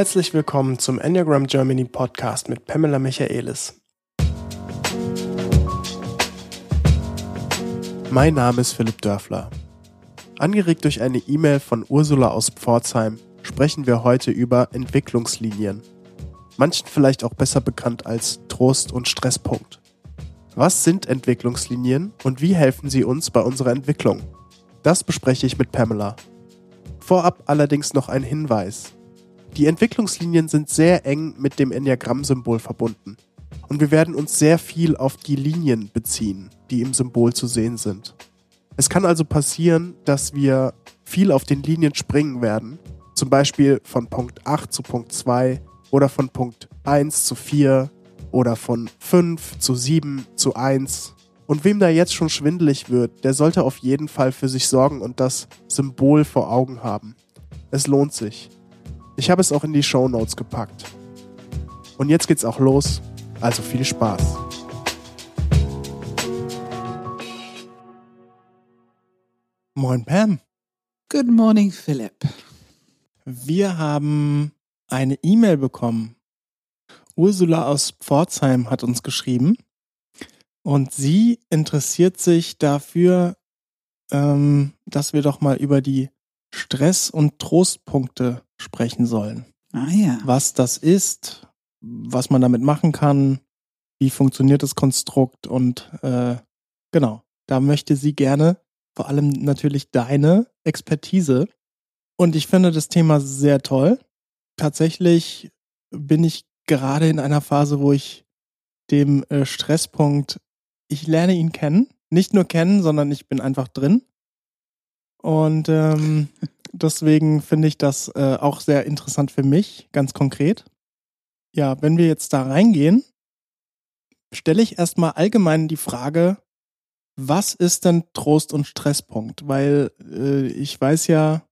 Herzlich willkommen zum Enneagram Germany Podcast mit Pamela Michaelis. Mein Name ist Philipp Dörfler. Angeregt durch eine E-Mail von Ursula aus Pforzheim sprechen wir heute über Entwicklungslinien. Manchen vielleicht auch besser bekannt als Trost- und Stresspunkt. Was sind Entwicklungslinien und wie helfen sie uns bei unserer Entwicklung? Das bespreche ich mit Pamela. Vorab allerdings noch ein Hinweis. Die Entwicklungslinien sind sehr eng mit dem Enneagramm-Symbol verbunden. Und wir werden uns sehr viel auf die Linien beziehen, die im Symbol zu sehen sind. Es kann also passieren, dass wir viel auf den Linien springen werden, zum Beispiel von Punkt 8 zu Punkt 2 oder von Punkt 1 zu 4 oder von 5 zu 7 zu 1. Und wem da jetzt schon schwindelig wird, der sollte auf jeden Fall für sich sorgen und das Symbol vor Augen haben. Es lohnt sich. Ich habe es auch in die Show Notes gepackt. Und jetzt geht's auch los, also viel Spaß. Moin Pam. Good morning, Philipp. Wir haben eine E-Mail bekommen. Ursula aus Pforzheim hat uns geschrieben und sie interessiert sich dafür, ähm, dass wir doch mal über die Stress- und Trostpunkte sprechen sollen. Ah ja. Was das ist, was man damit machen kann, wie funktioniert das Konstrukt und äh, genau, da möchte sie gerne vor allem natürlich deine Expertise. Und ich finde das Thema sehr toll. Tatsächlich bin ich gerade in einer Phase, wo ich dem äh, Stresspunkt, ich lerne ihn kennen. Nicht nur kennen, sondern ich bin einfach drin. Und ähm, deswegen finde ich das äh, auch sehr interessant für mich, ganz konkret. Ja, wenn wir jetzt da reingehen, stelle ich erstmal allgemein die Frage, was ist denn Trost- und Stresspunkt? Weil äh, ich weiß ja,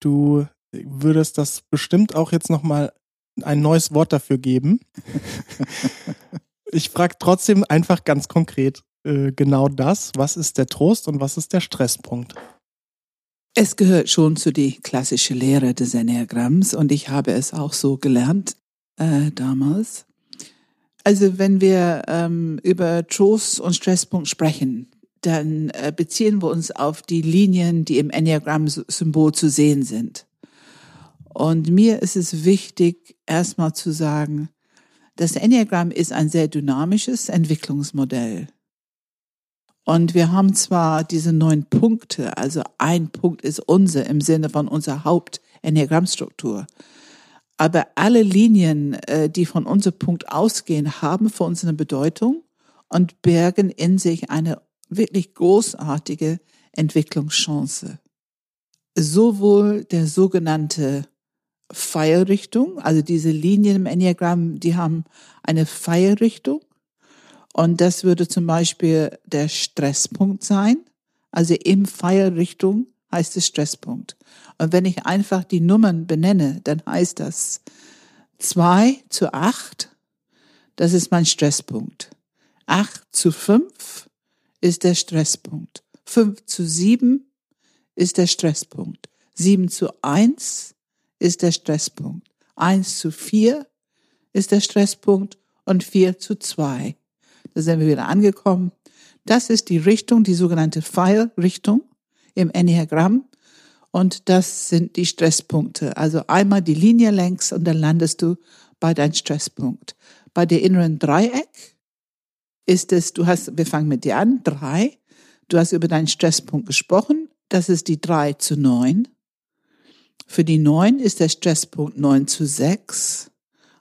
du würdest das bestimmt auch jetzt nochmal ein neues Wort dafür geben. ich frage trotzdem einfach ganz konkret äh, genau das. Was ist der Trost und was ist der Stresspunkt? Es gehört schon zu die klassische Lehre des Enneagramms und ich habe es auch so gelernt äh, damals. Also wenn wir ähm, über Trost und Stresspunkt sprechen, dann äh, beziehen wir uns auf die Linien, die im Enneagramm-Symbol zu sehen sind. Und mir ist es wichtig, erstmal zu sagen, das Enneagramm ist ein sehr dynamisches Entwicklungsmodell. Und wir haben zwar diese neun Punkte, also ein Punkt ist unser im Sinne von unserer Haupt-Enneagrammstruktur. Aber alle Linien, äh, die von unserem Punkt ausgehen, haben für uns eine Bedeutung und bergen in sich eine wirklich großartige Entwicklungschance. Sowohl der sogenannte Pfeilrichtung, also diese Linien im Enneagramm, die haben eine Pfeilrichtung und das würde zum Beispiel der Stresspunkt sein. Also im Pfeilrichtung heißt es Stresspunkt. Und wenn ich einfach die Nummern benenne, dann heißt das zwei zu acht. das ist mein Stresspunkt. Acht zu fünf ist der Stresspunkt. Fünf zu sieben ist der Stresspunkt. Sieben zu eins ist der Stresspunkt. Eins zu vier ist der Stresspunkt und vier zu zwei da sind wir wieder angekommen. Das ist die Richtung, die sogenannte Pfeilrichtung im Enneagramm. Und das sind die Stresspunkte. Also einmal die Linie längs und dann landest du bei deinem Stresspunkt. Bei der inneren Dreieck ist es, du hast, wir fangen mit dir an, drei. Du hast über deinen Stresspunkt gesprochen. Das ist die drei zu neun. Für die neun ist der Stresspunkt neun zu sechs.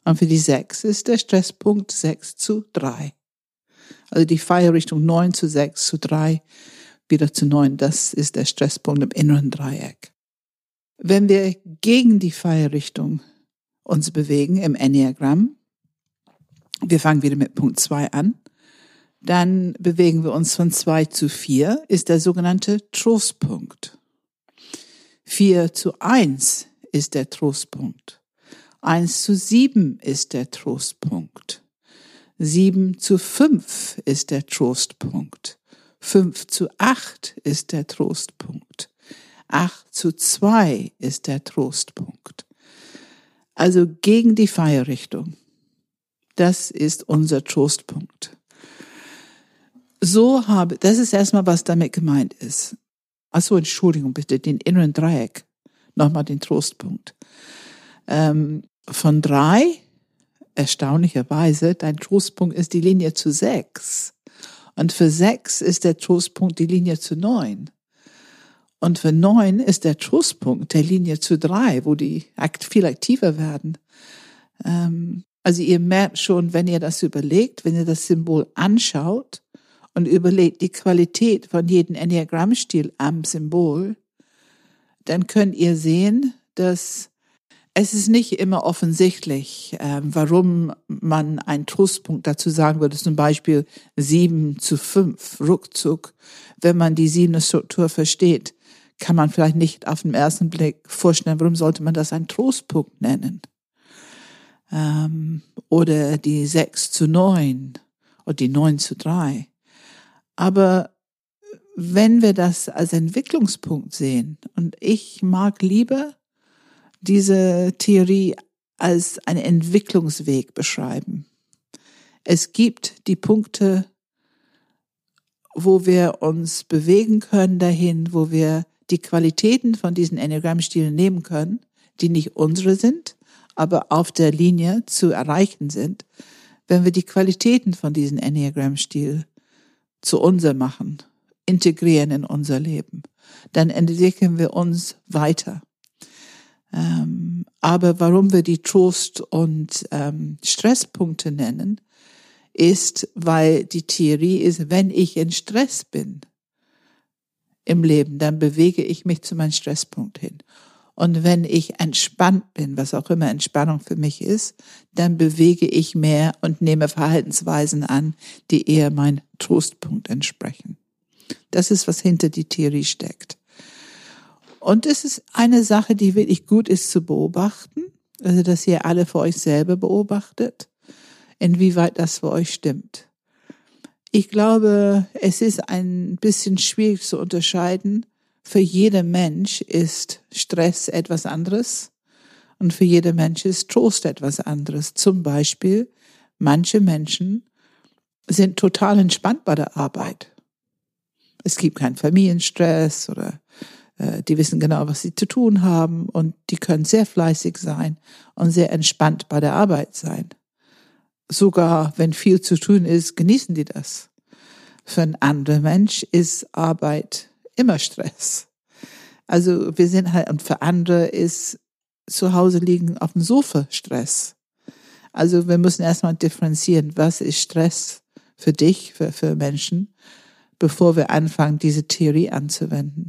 Und für die sechs ist der Stresspunkt sechs zu drei. Also die Feierrichtung 9 zu 6 zu 3, wieder zu 9, das ist der Stresspunkt im inneren Dreieck. Wenn wir gegen die Feierrichtung uns bewegen im Enneagramm, wir fangen wieder mit Punkt 2 an, dann bewegen wir uns von 2 zu 4, ist der sogenannte Trostpunkt. 4 zu 1 ist der Trostpunkt. 1 zu 7 ist der Trostpunkt. 7 zu 5 ist der Trostpunkt. 5 zu 8 ist der Trostpunkt. 8 zu 2 ist der Trostpunkt. Also gegen die Feierrichtung. Das ist unser Trostpunkt. So habe, das ist erstmal, was damit gemeint ist. Achso, Entschuldigung bitte, den inneren Dreieck. Nochmal den Trostpunkt. Ähm, von drei, erstaunlicherweise, dein Trostpunkt ist die Linie zu sechs. Und für sechs ist der Trostpunkt die Linie zu neun. Und für neun ist der Trostpunkt der Linie zu drei, wo die viel aktiver werden. Ähm, also ihr merkt schon, wenn ihr das überlegt, wenn ihr das Symbol anschaut und überlegt die Qualität von jedem Enneagrammstil am Symbol, dann könnt ihr sehen, dass es ist nicht immer offensichtlich, äh, warum man einen Trostpunkt dazu sagen würde, zum Beispiel sieben zu fünf, ruckzuck. Wenn man die siebene Struktur versteht, kann man vielleicht nicht auf den ersten Blick vorstellen, warum sollte man das einen Trostpunkt nennen? Ähm, oder die sechs zu neun oder die neun zu drei. Aber wenn wir das als Entwicklungspunkt sehen, und ich mag lieber diese Theorie als einen Entwicklungsweg beschreiben. Es gibt die Punkte, wo wir uns bewegen können dahin, wo wir die Qualitäten von diesen Enneagrammstilen nehmen können, die nicht unsere sind, aber auf der Linie zu erreichen sind, wenn wir die Qualitäten von diesen Enneagrammstil zu unser machen, integrieren in unser Leben, dann entwickeln wir uns weiter. Ähm, aber warum wir die Trost- und ähm, Stresspunkte nennen, ist, weil die Theorie ist, wenn ich in Stress bin im Leben, dann bewege ich mich zu meinem Stresspunkt hin. Und wenn ich entspannt bin, was auch immer Entspannung für mich ist, dann bewege ich mehr und nehme Verhaltensweisen an, die eher mein Trostpunkt entsprechen. Das ist, was hinter die Theorie steckt. Und es ist eine Sache, die wirklich gut ist zu beobachten, also dass ihr alle für euch selber beobachtet, inwieweit das für euch stimmt. Ich glaube, es ist ein bisschen schwierig zu unterscheiden. Für jeden Mensch ist Stress etwas anderes und für jeden Mensch ist Trost etwas anderes. Zum Beispiel, manche Menschen sind total entspannt bei der Arbeit. Es gibt keinen Familienstress oder die wissen genau, was sie zu tun haben und die können sehr fleißig sein und sehr entspannt bei der Arbeit sein. Sogar wenn viel zu tun ist, genießen die das. Für einen anderen Mensch ist Arbeit immer Stress. Also wir sind halt, und für andere ist zu Hause liegen auf dem Sofa Stress. Also wir müssen erstmal differenzieren, was ist Stress für dich, für, für Menschen, bevor wir anfangen, diese Theorie anzuwenden.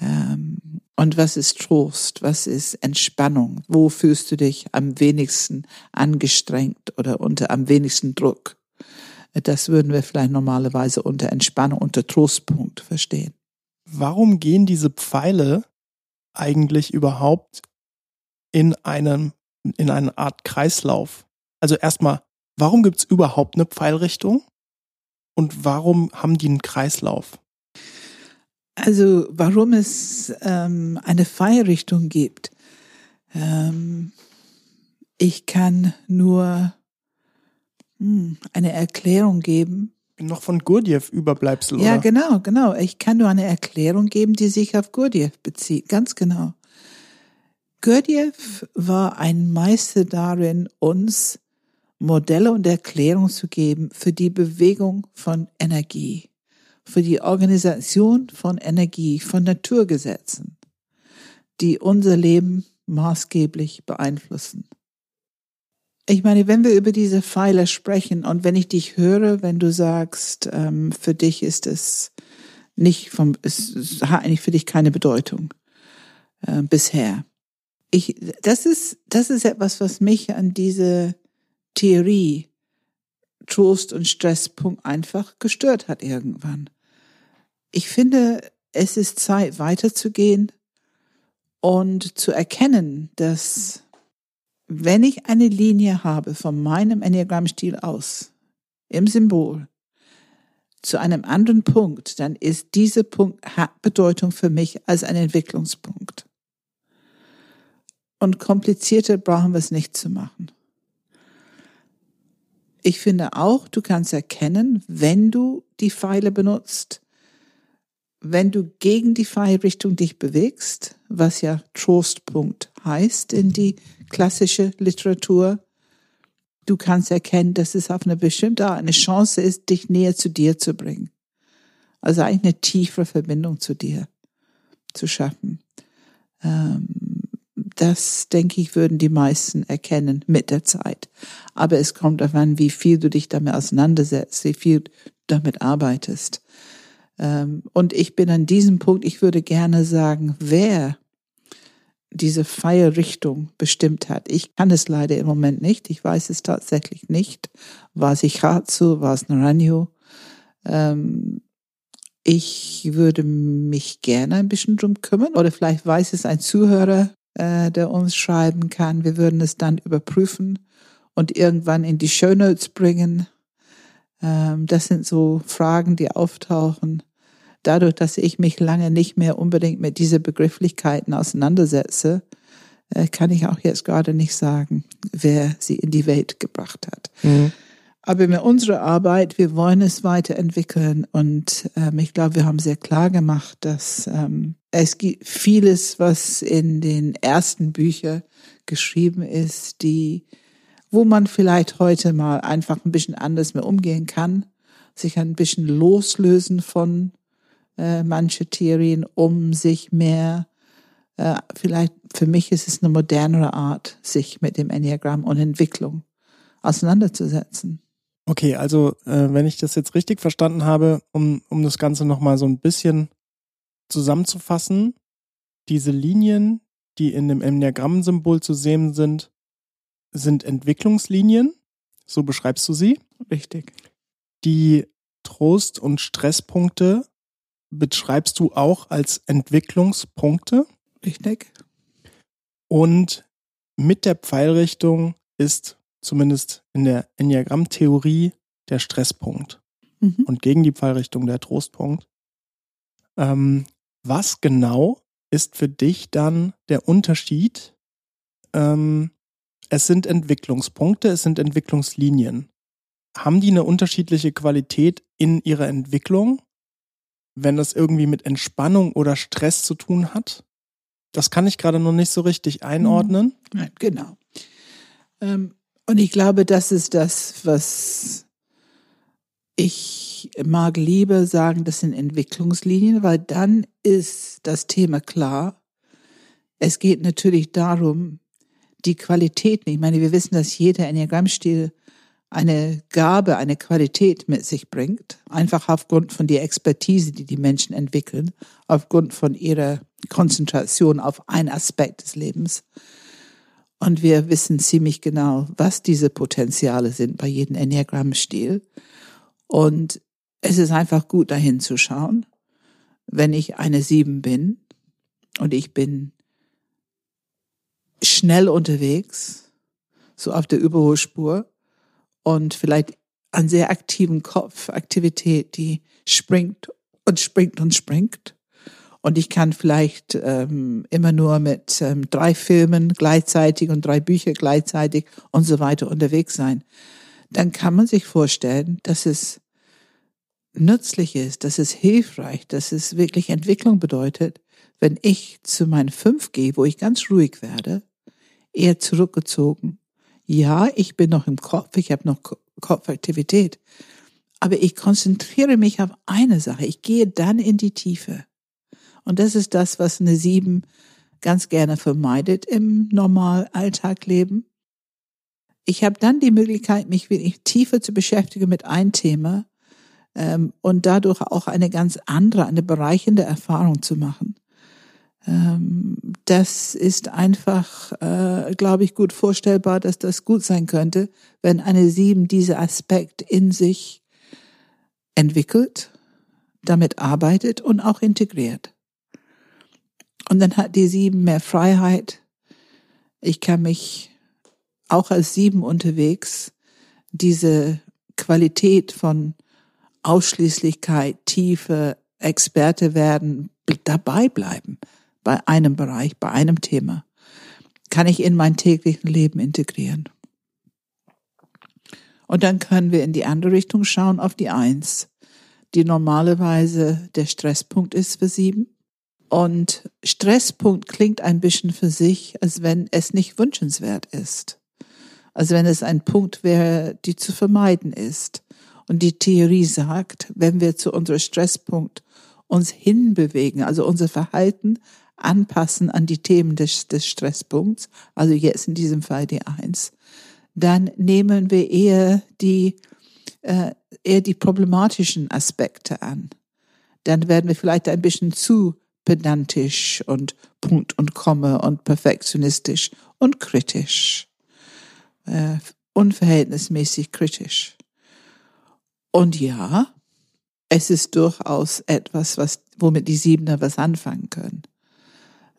Ähm, und was ist Trost? Was ist Entspannung? Wo fühlst du dich am wenigsten angestrengt oder unter am wenigsten Druck? Das würden wir vielleicht normalerweise unter Entspannung, unter Trostpunkt verstehen. Warum gehen diese Pfeile eigentlich überhaupt in einem, in eine Art Kreislauf? Also erstmal, warum gibt's überhaupt eine Pfeilrichtung? Und warum haben die einen Kreislauf? Also warum es ähm, eine Feierrichtung gibt. Ähm, ich kann nur hm, eine Erklärung geben. Noch von Gurdjieff Überbleibsel, Ja, oder? genau, genau. Ich kann nur eine Erklärung geben, die sich auf Gurdjieff bezieht. Ganz genau. Gurdjieff war ein Meister darin, uns Modelle und Erklärungen zu geben für die Bewegung von Energie für die Organisation von Energie, von Naturgesetzen, die unser Leben maßgeblich beeinflussen. Ich meine, wenn wir über diese Pfeiler sprechen und wenn ich dich höre, wenn du sagst, ähm, für dich ist es nicht vom, es hat eigentlich für dich keine Bedeutung äh, bisher. Ich, das ist, das ist etwas, was mich an diese Theorie Trost und Stresspunkt einfach gestört hat irgendwann. Ich finde, es ist Zeit weiterzugehen und zu erkennen, dass wenn ich eine Linie habe von meinem Enneagrammstil aus im Symbol zu einem anderen Punkt, dann ist dieser Punkt hat Bedeutung für mich als ein Entwicklungspunkt. Und komplizierter brauchen wir es nicht zu machen. Ich finde auch, du kannst erkennen, wenn du die Pfeile benutzt, wenn du gegen die Pfeilrichtung dich bewegst, was ja Trostpunkt heißt in die klassische Literatur, du kannst erkennen, dass es auf eine bestimmte Art eine Chance ist, dich näher zu dir zu bringen. Also eigentlich eine tiefere Verbindung zu dir zu schaffen. Ähm, das, denke ich, würden die meisten erkennen mit der Zeit. Aber es kommt darauf an, wie viel du dich damit auseinandersetzt, wie viel du damit arbeitest. Ähm, und ich bin an diesem Punkt, ich würde gerne sagen, wer diese Feierrichtung bestimmt hat. Ich kann es leider im Moment nicht. Ich weiß es tatsächlich nicht. War es Ichazu, war es Naranjo? Ähm, ich würde mich gerne ein bisschen drum kümmern. Oder vielleicht weiß es ein Zuhörer, äh, der uns schreiben kann. Wir würden es dann überprüfen und irgendwann in die Show Notes bringen. Ähm, das sind so Fragen, die auftauchen dadurch, dass ich mich lange nicht mehr unbedingt mit diese Begrifflichkeiten auseinandersetze, äh, kann ich auch jetzt gerade nicht sagen, wer sie in die Welt gebracht hat. Mhm. Aber mit unserer Arbeit, wir wollen es weiterentwickeln und ähm, ich glaube, wir haben sehr klar gemacht, dass ähm, es gibt vieles, was in den ersten Büchern geschrieben ist, die, wo man vielleicht heute mal einfach ein bisschen anders mehr umgehen kann, sich ein bisschen loslösen von äh, manche Theorien, um sich mehr, äh, vielleicht für mich ist es eine modernere Art, sich mit dem Enneagramm und Entwicklung auseinanderzusetzen. Okay, also äh, wenn ich das jetzt richtig verstanden habe, um, um das Ganze nochmal so ein bisschen zusammenzufassen, diese Linien, die in dem Enneagramm-Symbol zu sehen sind, sind Entwicklungslinien, so beschreibst du sie. Richtig. Die Trost- und Stresspunkte beschreibst du auch als Entwicklungspunkte. Richtig. Und mit der Pfeilrichtung ist zumindest in der Enneagramm-Theorie der Stresspunkt. Mhm. Und gegen die Pfeilrichtung der Trostpunkt. Ähm, was genau ist für dich dann der Unterschied? Ähm, es sind Entwicklungspunkte, es sind Entwicklungslinien. Haben die eine unterschiedliche Qualität in ihrer Entwicklung? wenn das irgendwie mit Entspannung oder Stress zu tun hat? Das kann ich gerade noch nicht so richtig einordnen. Ja, genau. Ähm, und ich glaube, das ist das, was ich mag lieber sagen, das sind Entwicklungslinien, weil dann ist das Thema klar. Es geht natürlich darum, die Qualitäten. Ich meine, wir wissen, dass jeder Enneagrammstil eine Gabe, eine Qualität mit sich bringt, einfach aufgrund von der Expertise, die die Menschen entwickeln, aufgrund von ihrer Konzentration auf einen Aspekt des Lebens. Und wir wissen ziemlich genau, was diese Potenziale sind bei jedem Enneagramm-Stil. Und es ist einfach gut, dahin zu schauen. Wenn ich eine Sieben bin und ich bin schnell unterwegs, so auf der Überholspur, und vielleicht einen sehr aktiven Kopf, Aktivität, die springt und springt und springt. Und ich kann vielleicht ähm, immer nur mit ähm, drei Filmen gleichzeitig und drei Bücher gleichzeitig und so weiter unterwegs sein. Dann kann man sich vorstellen, dass es nützlich ist, dass es hilfreich, dass es wirklich Entwicklung bedeutet, wenn ich zu meinen fünf gehe, wo ich ganz ruhig werde, eher zurückgezogen ja, ich bin noch im Kopf, ich habe noch Kopfaktivität, aber ich konzentriere mich auf eine Sache. Ich gehe dann in die Tiefe. Und das ist das, was eine Sieben ganz gerne vermeidet im normal Alltagleben. Ich habe dann die Möglichkeit, mich wirklich tiefer zu beschäftigen mit einem Thema ähm, und dadurch auch eine ganz andere, eine bereichende Erfahrung zu machen. Ähm, das ist einfach, äh, glaube ich, gut vorstellbar, dass das gut sein könnte, wenn eine Sieben diese Aspekt in sich entwickelt, damit arbeitet und auch integriert. Und dann hat die Sieben mehr Freiheit. Ich kann mich auch als Sieben unterwegs diese Qualität von Ausschließlichkeit, Tiefe, Experte werden, dabei bleiben bei einem Bereich, bei einem Thema, kann ich in mein tägliches Leben integrieren. Und dann können wir in die andere Richtung schauen, auf die Eins, die normalerweise der Stresspunkt ist für sieben. Und Stresspunkt klingt ein bisschen für sich, als wenn es nicht wünschenswert ist. Also wenn es ein Punkt wäre, die zu vermeiden ist. Und die Theorie sagt, wenn wir zu unserem Stresspunkt uns hinbewegen, also unser Verhalten anpassen an die Themen des, des Stresspunkts, also jetzt in diesem Fall die Eins, dann nehmen wir eher die, äh, eher die problematischen Aspekte an. Dann werden wir vielleicht ein bisschen zu pedantisch und Punkt und Komme und perfektionistisch und kritisch, äh, unverhältnismäßig kritisch. Und ja, es ist durchaus etwas, was, womit die Siebener was anfangen können.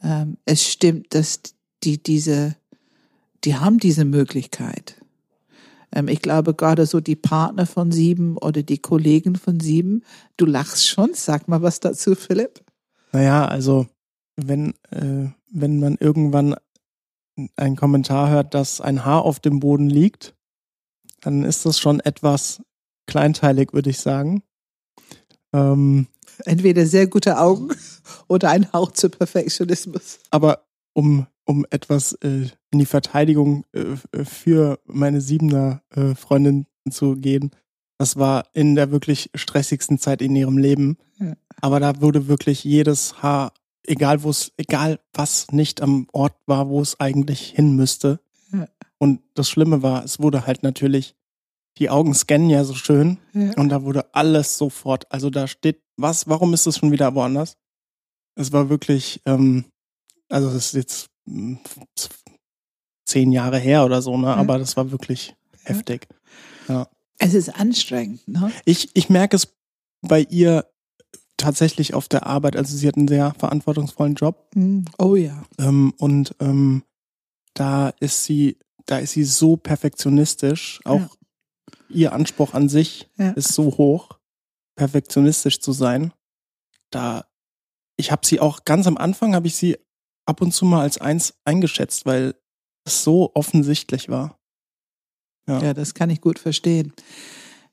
Ähm, es stimmt, dass die diese die haben diese Möglichkeit. Ähm, ich glaube, gerade so die Partner von sieben oder die Kollegen von sieben, du lachst schon. Sag mal was dazu, Philipp. Naja, also wenn, äh, wenn man irgendwann einen Kommentar hört, dass ein Haar auf dem Boden liegt, dann ist das schon etwas kleinteilig, würde ich sagen. Ähm, Entweder sehr gute Augen oder ein Hauch zu Perfektionismus. Aber um um etwas äh, in die Verteidigung äh, für meine Siebener äh, Freundin zu gehen. Das war in der wirklich stressigsten Zeit in ihrem Leben. Ja. Aber da wurde wirklich jedes Haar, egal wo es, egal was nicht am Ort war, wo es eigentlich hin müsste. Ja. Und das Schlimme war, es wurde halt natürlich, die Augen scannen ja so schön ja. und da wurde alles sofort, also da steht, was, warum ist es schon wieder woanders? Es war wirklich, ähm, also das ist jetzt zehn Jahre her oder so, ne? Ja. Aber das war wirklich heftig. Ja. Es ist anstrengend, ne? Ich, ich merke es bei ihr tatsächlich auf der Arbeit. Also sie hat einen sehr verantwortungsvollen Job. Mhm. Oh ja. Ähm, und ähm, da ist sie, da ist sie so perfektionistisch. Auch ja. Ihr Anspruch an sich ja. ist so hoch, perfektionistisch zu sein. Da, ich habe sie auch ganz am Anfang habe ich sie ab und zu mal als eins eingeschätzt, weil es so offensichtlich war. Ja. ja, das kann ich gut verstehen.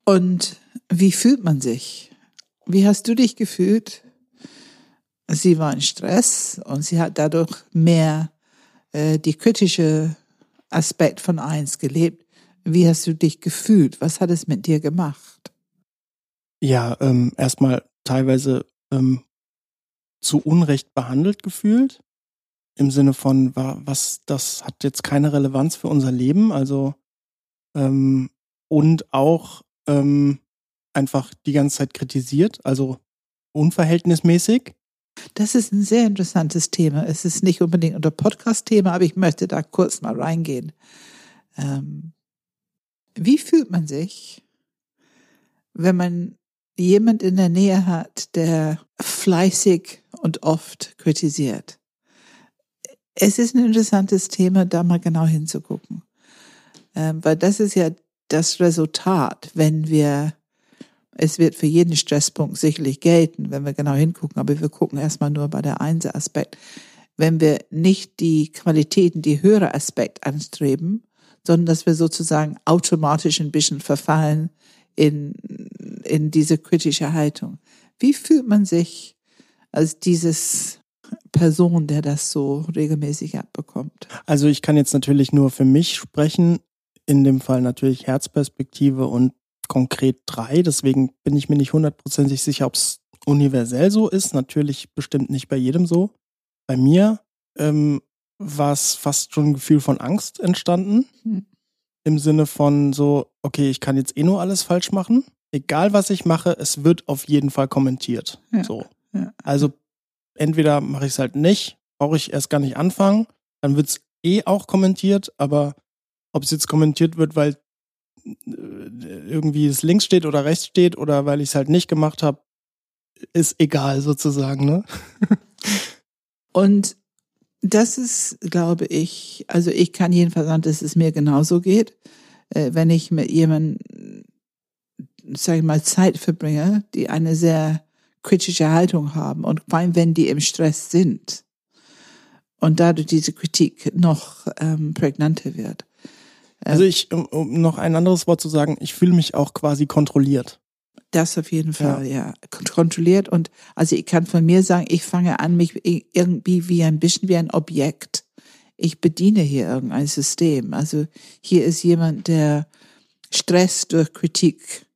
Und wie fühlt man sich? Wie hast du dich gefühlt? Sie war in Stress und sie hat dadurch mehr äh, die kritische Aspekt von eins gelebt. Wie hast du dich gefühlt? Was hat es mit dir gemacht? Ja, ähm, erstmal teilweise ähm, zu Unrecht behandelt gefühlt im Sinne von, was, das hat jetzt keine Relevanz für unser Leben, also ähm, und auch ähm, einfach die ganze Zeit kritisiert, also unverhältnismäßig. Das ist ein sehr interessantes Thema. Es ist nicht unbedingt unser Podcast-Thema, aber ich möchte da kurz mal reingehen. Ähm, wie fühlt man sich, wenn man jemand in der Nähe hat, der fleißig und oft kritisiert? es ist ein interessantes Thema, da mal genau hinzugucken. Ähm, weil das ist ja das Resultat, wenn wir, es wird für jeden Stresspunkt sicherlich gelten, wenn wir genau hingucken, aber wir gucken erstmal nur bei der Einser-Aspekt. Wenn wir nicht die Qualitäten, die höhere Aspekt anstreben, sondern dass wir sozusagen automatisch ein bisschen verfallen in, in diese kritische Haltung. Wie fühlt man sich als dieses Person, der das so regelmäßig abbekommt? Also ich kann jetzt natürlich nur für mich sprechen, in dem Fall natürlich Herzperspektive und konkret drei. Deswegen bin ich mir nicht hundertprozentig sicher, ob es universell so ist. Natürlich bestimmt nicht bei jedem so. Bei mir ähm, war es fast schon ein Gefühl von Angst entstanden. Hm. Im Sinne von so, okay, ich kann jetzt eh nur alles falsch machen. Egal was ich mache, es wird auf jeden Fall kommentiert. Ja. So. Ja. Also entweder mache ich es halt nicht, brauche ich erst gar nicht anfangen, dann wird es eh auch kommentiert, aber ob es jetzt kommentiert wird, weil äh, irgendwie es links steht oder rechts steht oder weil ich es halt nicht gemacht habe, ist egal sozusagen, ne? Und das ist, glaube ich, also ich kann jedenfalls sagen, dass es mir genauso geht, äh, wenn ich mit jemandem, sage ich mal, Zeit verbringe, die eine sehr kritische Haltung haben und vor allem, wenn die im Stress sind. und dadurch diese Kritik noch ähm, prägnanter wird. Also ich, um, um noch ein anderes Wort zu sagen, ich fühle mich auch quasi kontrolliert. Das auf jeden Fall, ja. ja. Kontrolliert und also ich kann von mir sagen, ich fange an, mich irgendwie wie ein bisschen wie ein Objekt. Ich bediene hier irgendein System. Also hier ist jemand, der Stress durch Kritik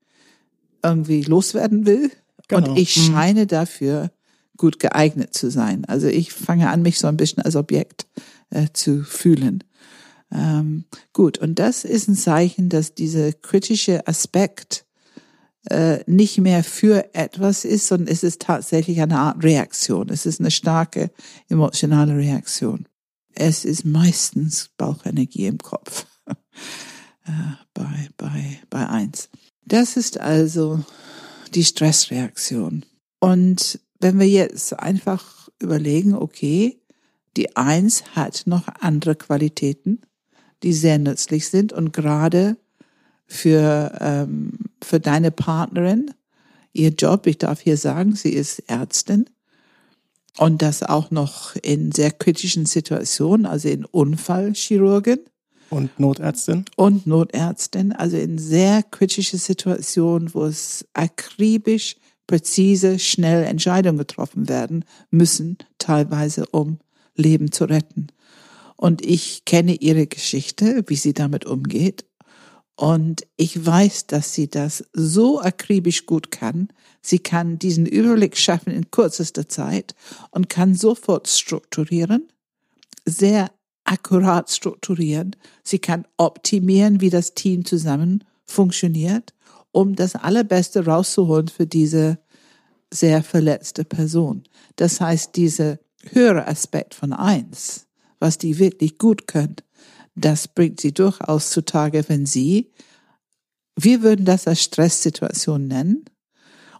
irgendwie loswerden will. Genau. Und ich mhm. scheine dafür gut geeignet zu sein. Also ich fange an, mich so ein bisschen als Objekt äh, zu fühlen. Ähm, gut, und das ist ein Zeichen, dass dieser kritische Aspekt äh, nicht mehr für etwas ist, sondern es ist tatsächlich eine Art Reaktion. Es ist eine starke emotionale Reaktion. Es ist meistens Bauchenergie im Kopf äh, bei, bei, bei eins. Das ist also die Stressreaktion. Und wenn wir jetzt einfach überlegen, okay, die Eins hat noch andere Qualitäten, die sehr nützlich sind und gerade für, ähm, für deine Partnerin, ihr Job, ich darf hier sagen, sie ist Ärztin und das auch noch in sehr kritischen Situationen, also in Unfallchirurgin. Und Notärztin? Und Notärztin, also in sehr kritische Situationen, wo es akribisch präzise, schnell Entscheidungen getroffen werden müssen, teilweise um Leben zu retten. Und ich kenne ihre Geschichte, wie sie damit umgeht. Und ich weiß, dass sie das so akribisch gut kann. Sie kann diesen Überblick schaffen in kürzester Zeit und kann sofort strukturieren, sehr akkurat strukturieren. Sie kann optimieren, wie das Team zusammen funktioniert um das Allerbeste rauszuholen für diese sehr verletzte Person. Das heißt, dieser höhere Aspekt von eins, was die wirklich gut können, das bringt sie durchaus zutage, wenn sie, wir würden das als Stresssituation nennen.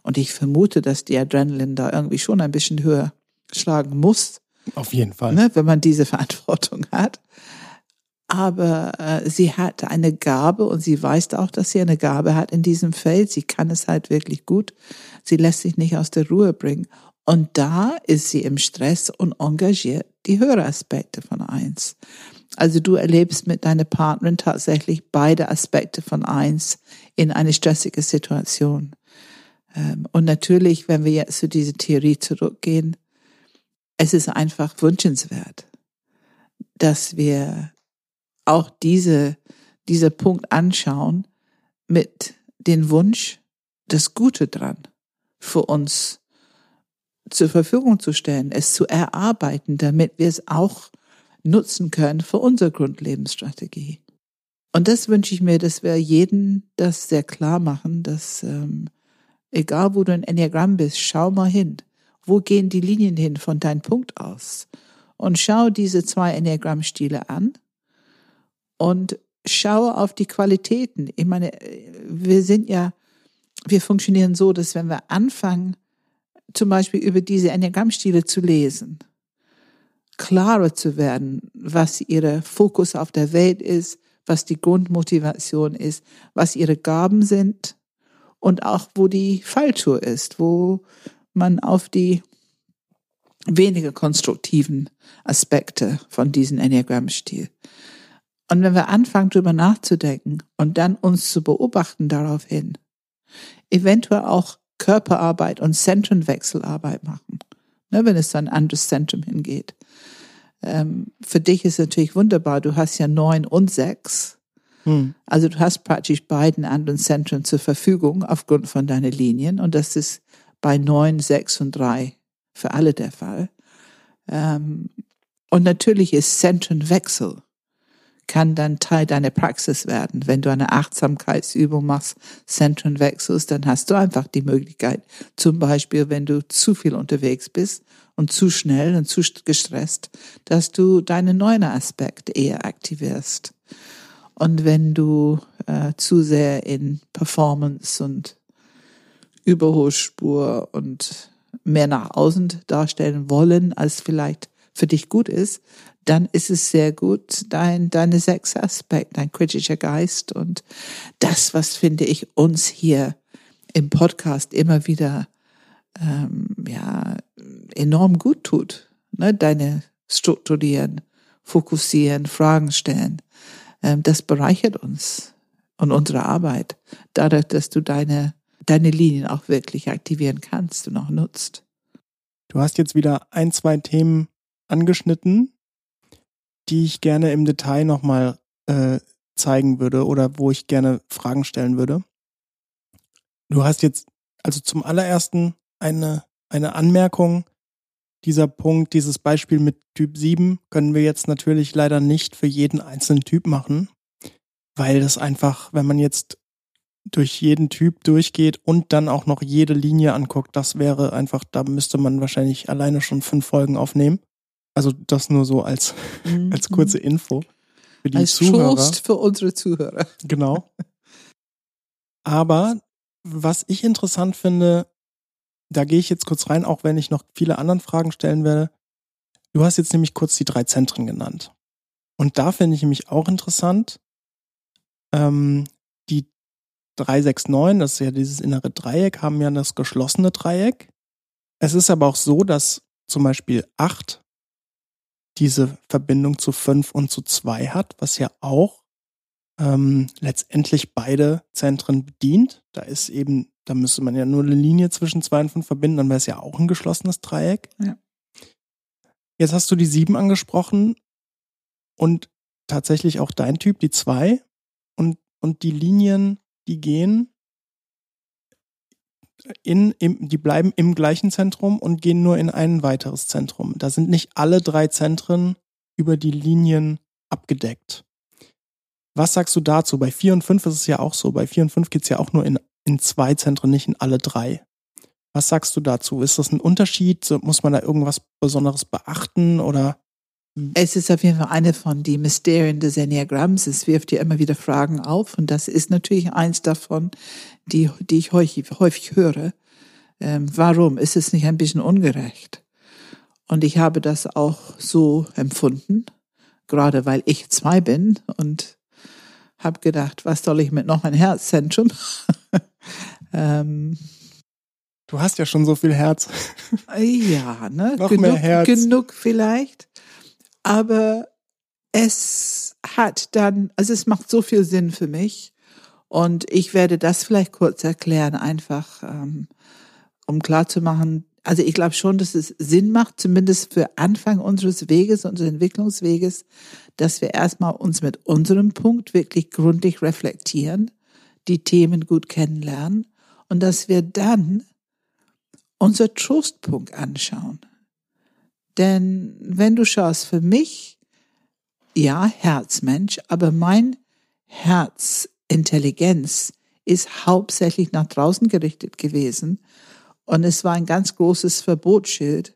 Und ich vermute, dass die Adrenalin da irgendwie schon ein bisschen höher schlagen muss. Auf jeden Fall. Ne, wenn man diese Verantwortung hat aber äh, sie hat eine Gabe und sie weiß auch, dass sie eine Gabe hat in diesem Feld. Sie kann es halt wirklich gut. Sie lässt sich nicht aus der Ruhe bringen. Und da ist sie im Stress und engagiert die höhere Aspekte von eins. Also du erlebst mit deiner Partnerin tatsächlich beide Aspekte von eins in eine stressige Situation. Ähm, und natürlich, wenn wir jetzt zu dieser Theorie zurückgehen, es ist einfach wünschenswert, dass wir auch diese, dieser Punkt anschauen mit dem Wunsch, das Gute dran für uns zur Verfügung zu stellen, es zu erarbeiten, damit wir es auch nutzen können für unsere Grundlebensstrategie. Und das wünsche ich mir, dass wir jeden das sehr klar machen, dass ähm, egal wo du ein Enneagramm bist, schau mal hin. Wo gehen die Linien hin von deinem Punkt aus? Und schau diese zwei Enneagrammstile an und schaue auf die Qualitäten. Ich meine, wir sind ja, wir funktionieren so, dass wenn wir anfangen, zum Beispiel über diese Enneagrammstile zu lesen, klarer zu werden, was ihre Fokus auf der Welt ist, was die Grundmotivation ist, was ihre Gaben sind und auch wo die Falltour ist, wo man auf die weniger konstruktiven Aspekte von diesem Enneagrammstil und wenn wir anfangen, drüber nachzudenken und dann uns zu beobachten daraufhin, eventuell auch Körperarbeit und Zentrenwechselarbeit machen, ne, wenn es dann ein anderes Zentrum hingeht. Ähm, für dich ist natürlich wunderbar, du hast ja neun und sechs. Hm. Also du hast praktisch beiden anderen Zentren zur Verfügung aufgrund von deinen Linien und das ist bei neun, sechs und drei für alle der Fall. Ähm, und natürlich ist Zentrenwechsel kann dann Teil deiner Praxis werden. Wenn du eine Achtsamkeitsübung machst, Zentren wechselst, dann hast du einfach die Möglichkeit, zum Beispiel, wenn du zu viel unterwegs bist und zu schnell und zu gestresst, dass du deinen neuen Aspekt eher aktivierst. Und wenn du äh, zu sehr in Performance und Überholspur und mehr nach außen darstellen wollen, als vielleicht für dich gut ist, dann ist es sehr gut, dein, deine sechs Aspekt, dein kritischer Geist und das, was finde ich uns hier im Podcast immer wieder ähm, ja enorm gut tut. Ne? Deine strukturieren, fokussieren, Fragen stellen. Ähm, das bereichert uns und unsere Arbeit, dadurch, dass du deine, deine Linien auch wirklich aktivieren kannst und auch nutzt. Du hast jetzt wieder ein, zwei Themen angeschnitten, die ich gerne im Detail nochmal äh, zeigen würde oder wo ich gerne Fragen stellen würde. Du hast jetzt also zum allerersten eine, eine Anmerkung. Dieser Punkt, dieses Beispiel mit Typ 7 können wir jetzt natürlich leider nicht für jeden einzelnen Typ machen, weil das einfach, wenn man jetzt durch jeden Typ durchgeht und dann auch noch jede Linie anguckt, das wäre einfach, da müsste man wahrscheinlich alleine schon fünf Folgen aufnehmen. Also das nur so als, mhm. als kurze Info für die als Zuhörer. Trost für unsere Zuhörer. Genau. Aber was ich interessant finde, da gehe ich jetzt kurz rein, auch wenn ich noch viele andere Fragen stellen werde. Du hast jetzt nämlich kurz die drei Zentren genannt. Und da finde ich nämlich auch interessant, ähm, die 369, das ist ja dieses innere Dreieck, haben ja das geschlossene Dreieck. Es ist aber auch so, dass zum Beispiel 8 diese Verbindung zu 5 und zu 2 hat, was ja auch ähm, letztendlich beide Zentren bedient. Da ist eben, da müsste man ja nur eine Linie zwischen 2 und 5 verbinden, dann wäre es ja auch ein geschlossenes Dreieck. Ja. Jetzt hast du die 7 angesprochen und tatsächlich auch dein Typ, die 2 und, und die Linien, die gehen in, im, die bleiben im gleichen Zentrum und gehen nur in ein weiteres Zentrum. Da sind nicht alle drei Zentren über die Linien abgedeckt. Was sagst du dazu? Bei 4 und 5 ist es ja auch so. Bei 4 und 5 geht es ja auch nur in, in zwei Zentren, nicht in alle drei. Was sagst du dazu? Ist das ein Unterschied? Muss man da irgendwas Besonderes beachten oder? Es ist auf jeden Fall eine von den Mysterien des Enneagramms. Es wirft dir immer wieder Fragen auf und das ist natürlich eins davon, die, die ich häufig, häufig höre. Ähm, warum ist es nicht ein bisschen ungerecht? Und ich habe das auch so empfunden, gerade weil ich zwei bin und habe gedacht, was soll ich mit noch ein Herzzentrum? ähm, du hast ja schon so viel Herz. ja, ne? noch genug, mehr Herz. Genug vielleicht aber es hat dann, also es macht so viel Sinn für mich und ich werde das vielleicht kurz erklären, einfach ähm, um klarzumachen. Also ich glaube schon, dass es Sinn macht, zumindest für Anfang unseres Weges, unseres Entwicklungsweges, dass wir erstmal uns mit unserem Punkt wirklich gründlich reflektieren, die Themen gut kennenlernen und dass wir dann unser Trostpunkt anschauen. Denn wenn du schaust, für mich, ja, Herzmensch, aber mein Herzintelligenz ist hauptsächlich nach draußen gerichtet gewesen. Und es war ein ganz großes Verbotsschild,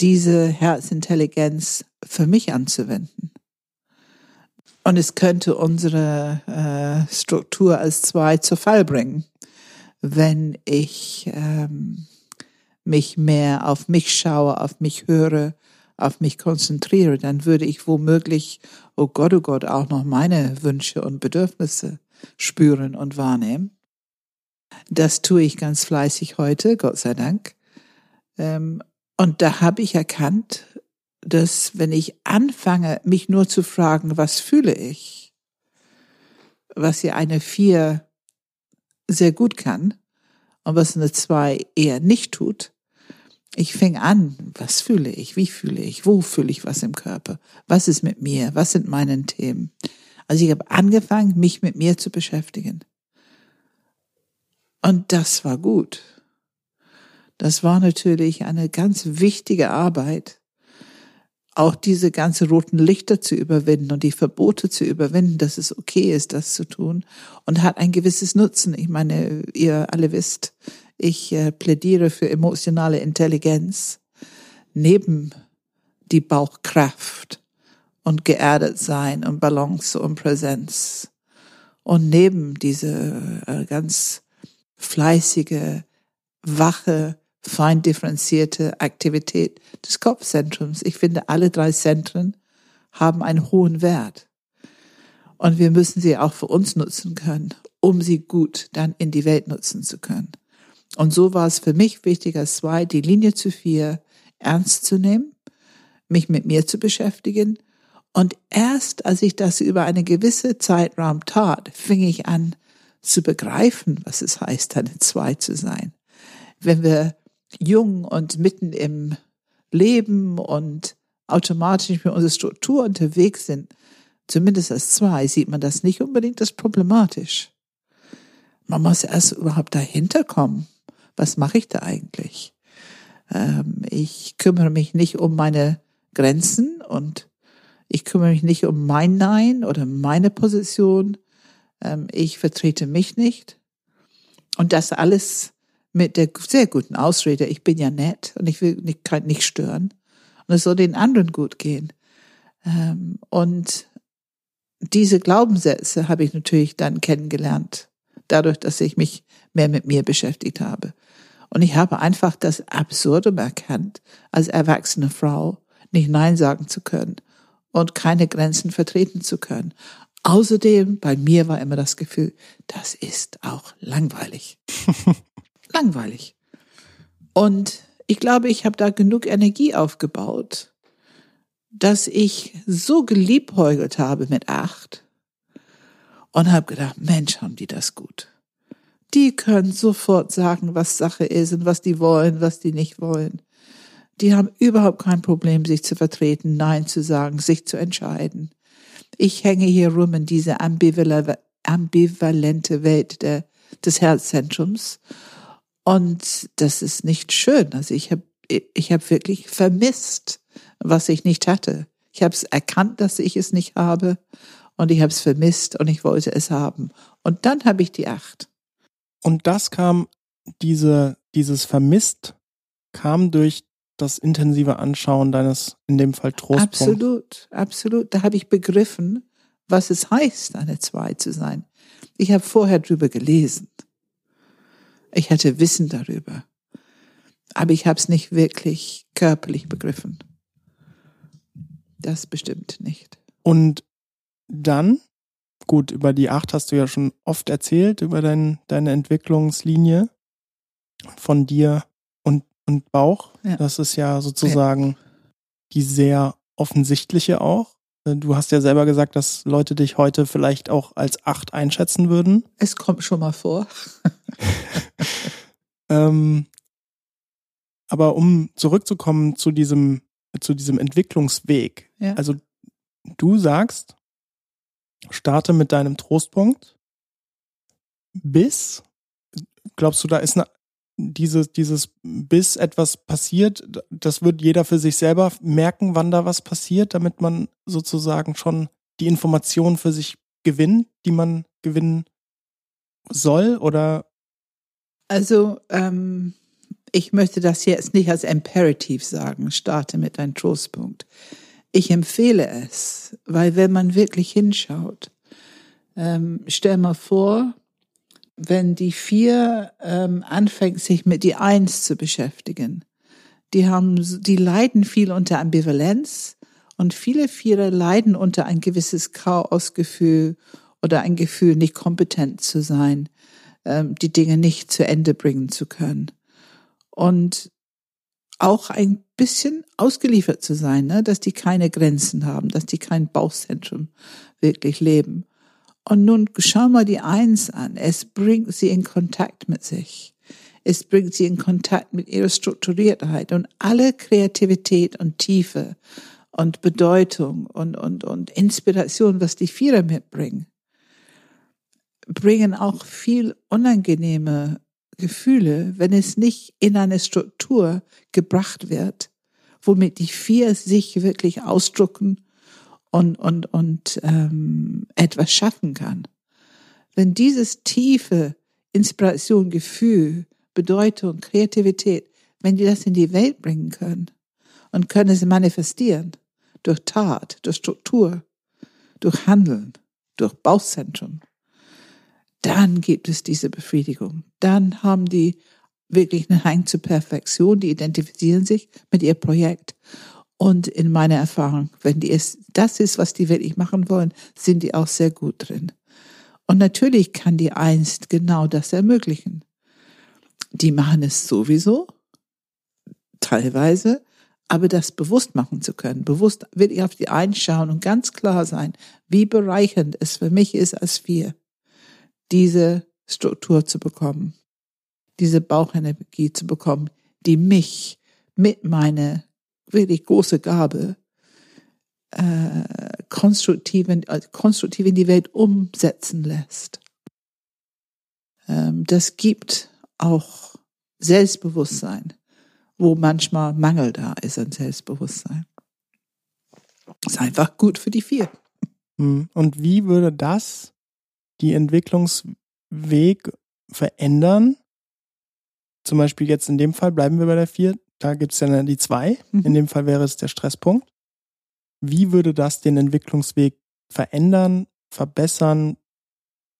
diese Herzintelligenz für mich anzuwenden. Und es könnte unsere äh, Struktur als zwei zu Fall bringen, wenn ich ähm, mich mehr auf mich schaue, auf mich höre, auf mich konzentriere, dann würde ich womöglich, oh Gott, oh Gott, auch noch meine Wünsche und Bedürfnisse spüren und wahrnehmen. Das tue ich ganz fleißig heute, Gott sei Dank. Ähm, und da habe ich erkannt, dass wenn ich anfange, mich nur zu fragen, was fühle ich, was ja eine Vier sehr gut kann und was eine Zwei eher nicht tut, ich fing an, was fühle ich, wie fühle ich, wo fühle ich was im Körper, was ist mit mir, was sind meine Themen. Also ich habe angefangen, mich mit mir zu beschäftigen. Und das war gut. Das war natürlich eine ganz wichtige Arbeit, auch diese ganzen roten Lichter zu überwinden und die Verbote zu überwinden, dass es okay ist, das zu tun und hat ein gewisses Nutzen. Ich meine, ihr alle wisst, ich äh, plädiere für emotionale Intelligenz neben die Bauchkraft und geerdet sein und Balance und Präsenz. Und neben diese äh, ganz fleißige, wache, fein differenzierte Aktivität des Kopfzentrums. Ich finde, alle drei Zentren haben einen hohen Wert. Und wir müssen sie auch für uns nutzen können, um sie gut dann in die Welt nutzen zu können. Und so war es für mich wichtig, als zwei die Linie zu vier ernst zu nehmen, mich mit mir zu beschäftigen. Und erst als ich das über eine gewisse Zeitraum tat, fing ich an zu begreifen, was es heißt, eine Zwei zu sein. Wenn wir jung und mitten im Leben und automatisch mit unserer Struktur unterwegs sind, zumindest als zwei, sieht man das nicht unbedingt als problematisch. Man muss erst überhaupt dahinter kommen. Was mache ich da eigentlich? Ähm, ich kümmere mich nicht um meine Grenzen und ich kümmere mich nicht um mein Nein oder meine Position. Ähm, ich vertrete mich nicht. Und das alles mit der sehr guten Ausrede, ich bin ja nett und ich will nicht, nicht stören. Und es soll den anderen gut gehen. Ähm, und diese Glaubenssätze habe ich natürlich dann kennengelernt, dadurch, dass ich mich mehr mit mir beschäftigt habe. Und ich habe einfach das Absurdum erkannt, als erwachsene Frau nicht Nein sagen zu können und keine Grenzen vertreten zu können. Außerdem, bei mir war immer das Gefühl, das ist auch langweilig. langweilig. Und ich glaube, ich habe da genug Energie aufgebaut, dass ich so geliebäugelt habe mit acht und habe gedacht, Mensch, haben die das gut. Die können sofort sagen, was Sache ist und was die wollen, was die nicht wollen. Die haben überhaupt kein Problem, sich zu vertreten, Nein zu sagen, sich zu entscheiden. Ich hänge hier rum in diese ambivalente Welt der, des Herzzentrums. Und das ist nicht schön. Also ich habe ich hab wirklich vermisst, was ich nicht hatte. Ich habe es erkannt, dass ich es nicht habe und ich habe es vermisst und ich wollte es haben. Und dann habe ich die acht. Und das kam, diese, dieses Vermisst kam durch das intensive Anschauen deines, in dem Fall Trostpunkts. Absolut, absolut. Da habe ich begriffen, was es heißt, eine Zwei zu sein. Ich habe vorher drüber gelesen. Ich hatte Wissen darüber. Aber ich habe es nicht wirklich körperlich begriffen. Das bestimmt nicht. Und dann, gut, über die acht hast du ja schon oft erzählt, über dein, deine Entwicklungslinie von dir und, und Bauch. Ja. Das ist ja sozusagen ja. die sehr offensichtliche auch. Du hast ja selber gesagt, dass Leute dich heute vielleicht auch als acht einschätzen würden. Es kommt schon mal vor. ähm, aber um zurückzukommen zu diesem, zu diesem Entwicklungsweg. Ja. Also du sagst, starte mit deinem Trostpunkt bis, glaubst du, da ist eine, dieses, dieses bis etwas passiert, das wird jeder für sich selber merken, wann da was passiert, damit man sozusagen schon die Informationen für sich gewinnt, die man gewinnen soll oder? Also, ähm, ich möchte das jetzt nicht als Imperativ sagen, starte mit einem Trostpunkt. Ich empfehle es, weil wenn man wirklich hinschaut, ähm, stell mal vor, wenn die vier ähm, anfängt, sich mit die Eins zu beschäftigen, die haben, die leiden viel unter Ambivalenz und viele Vierer leiden unter ein gewisses Chaosgefühl oder ein Gefühl, nicht kompetent zu sein, ähm, die Dinge nicht zu Ende bringen zu können. Und auch ein bisschen ausgeliefert zu sein, ne? dass die keine Grenzen haben, dass die kein Bauchzentrum wirklich leben. Und nun schau mal die Eins an. Es bringt sie in Kontakt mit sich. Es bringt sie in Kontakt mit ihrer Strukturiertheit und alle Kreativität und Tiefe und Bedeutung und, und, und Inspiration, was die Vierer mitbringen, bringen auch viel unangenehme Gefühle, wenn es nicht in eine Struktur gebracht wird, womit die vier sich wirklich ausdrucken und, und, und ähm, etwas schaffen kann. Wenn dieses tiefe Inspiration, Gefühl, Bedeutung, Kreativität, wenn die das in die Welt bringen können und können es manifestieren durch Tat, durch Struktur, durch Handeln, durch Bauchzentrum, dann gibt es diese Befriedigung. Dann haben die wirklich einen Hang zur Perfektion, die identifizieren sich mit ihr Projekt. Und in meiner Erfahrung, wenn die es, das ist, was die wirklich machen wollen, sind die auch sehr gut drin. Und natürlich kann die einst genau das ermöglichen. Die machen es sowieso, teilweise, Aber das bewusst machen zu können, bewusst wirklich auf die einschauen und ganz klar sein, wie bereichernd es für mich ist als wir, diese Struktur zu bekommen, diese Bauchenergie zu bekommen, die mich mit meiner wirklich große Gabe äh, konstruktiv, in, äh, konstruktiv in die Welt umsetzen lässt. Ähm, das gibt auch Selbstbewusstsein, wo manchmal Mangel da ist an Selbstbewusstsein. Ist einfach gut für die vier. Hm. Und wie würde das die Entwicklungsweg verändern? Zum Beispiel jetzt in dem Fall bleiben wir bei der vier. Da gibt es ja die zwei. Mhm. In dem Fall wäre es der Stresspunkt. Wie würde das den Entwicklungsweg verändern, verbessern,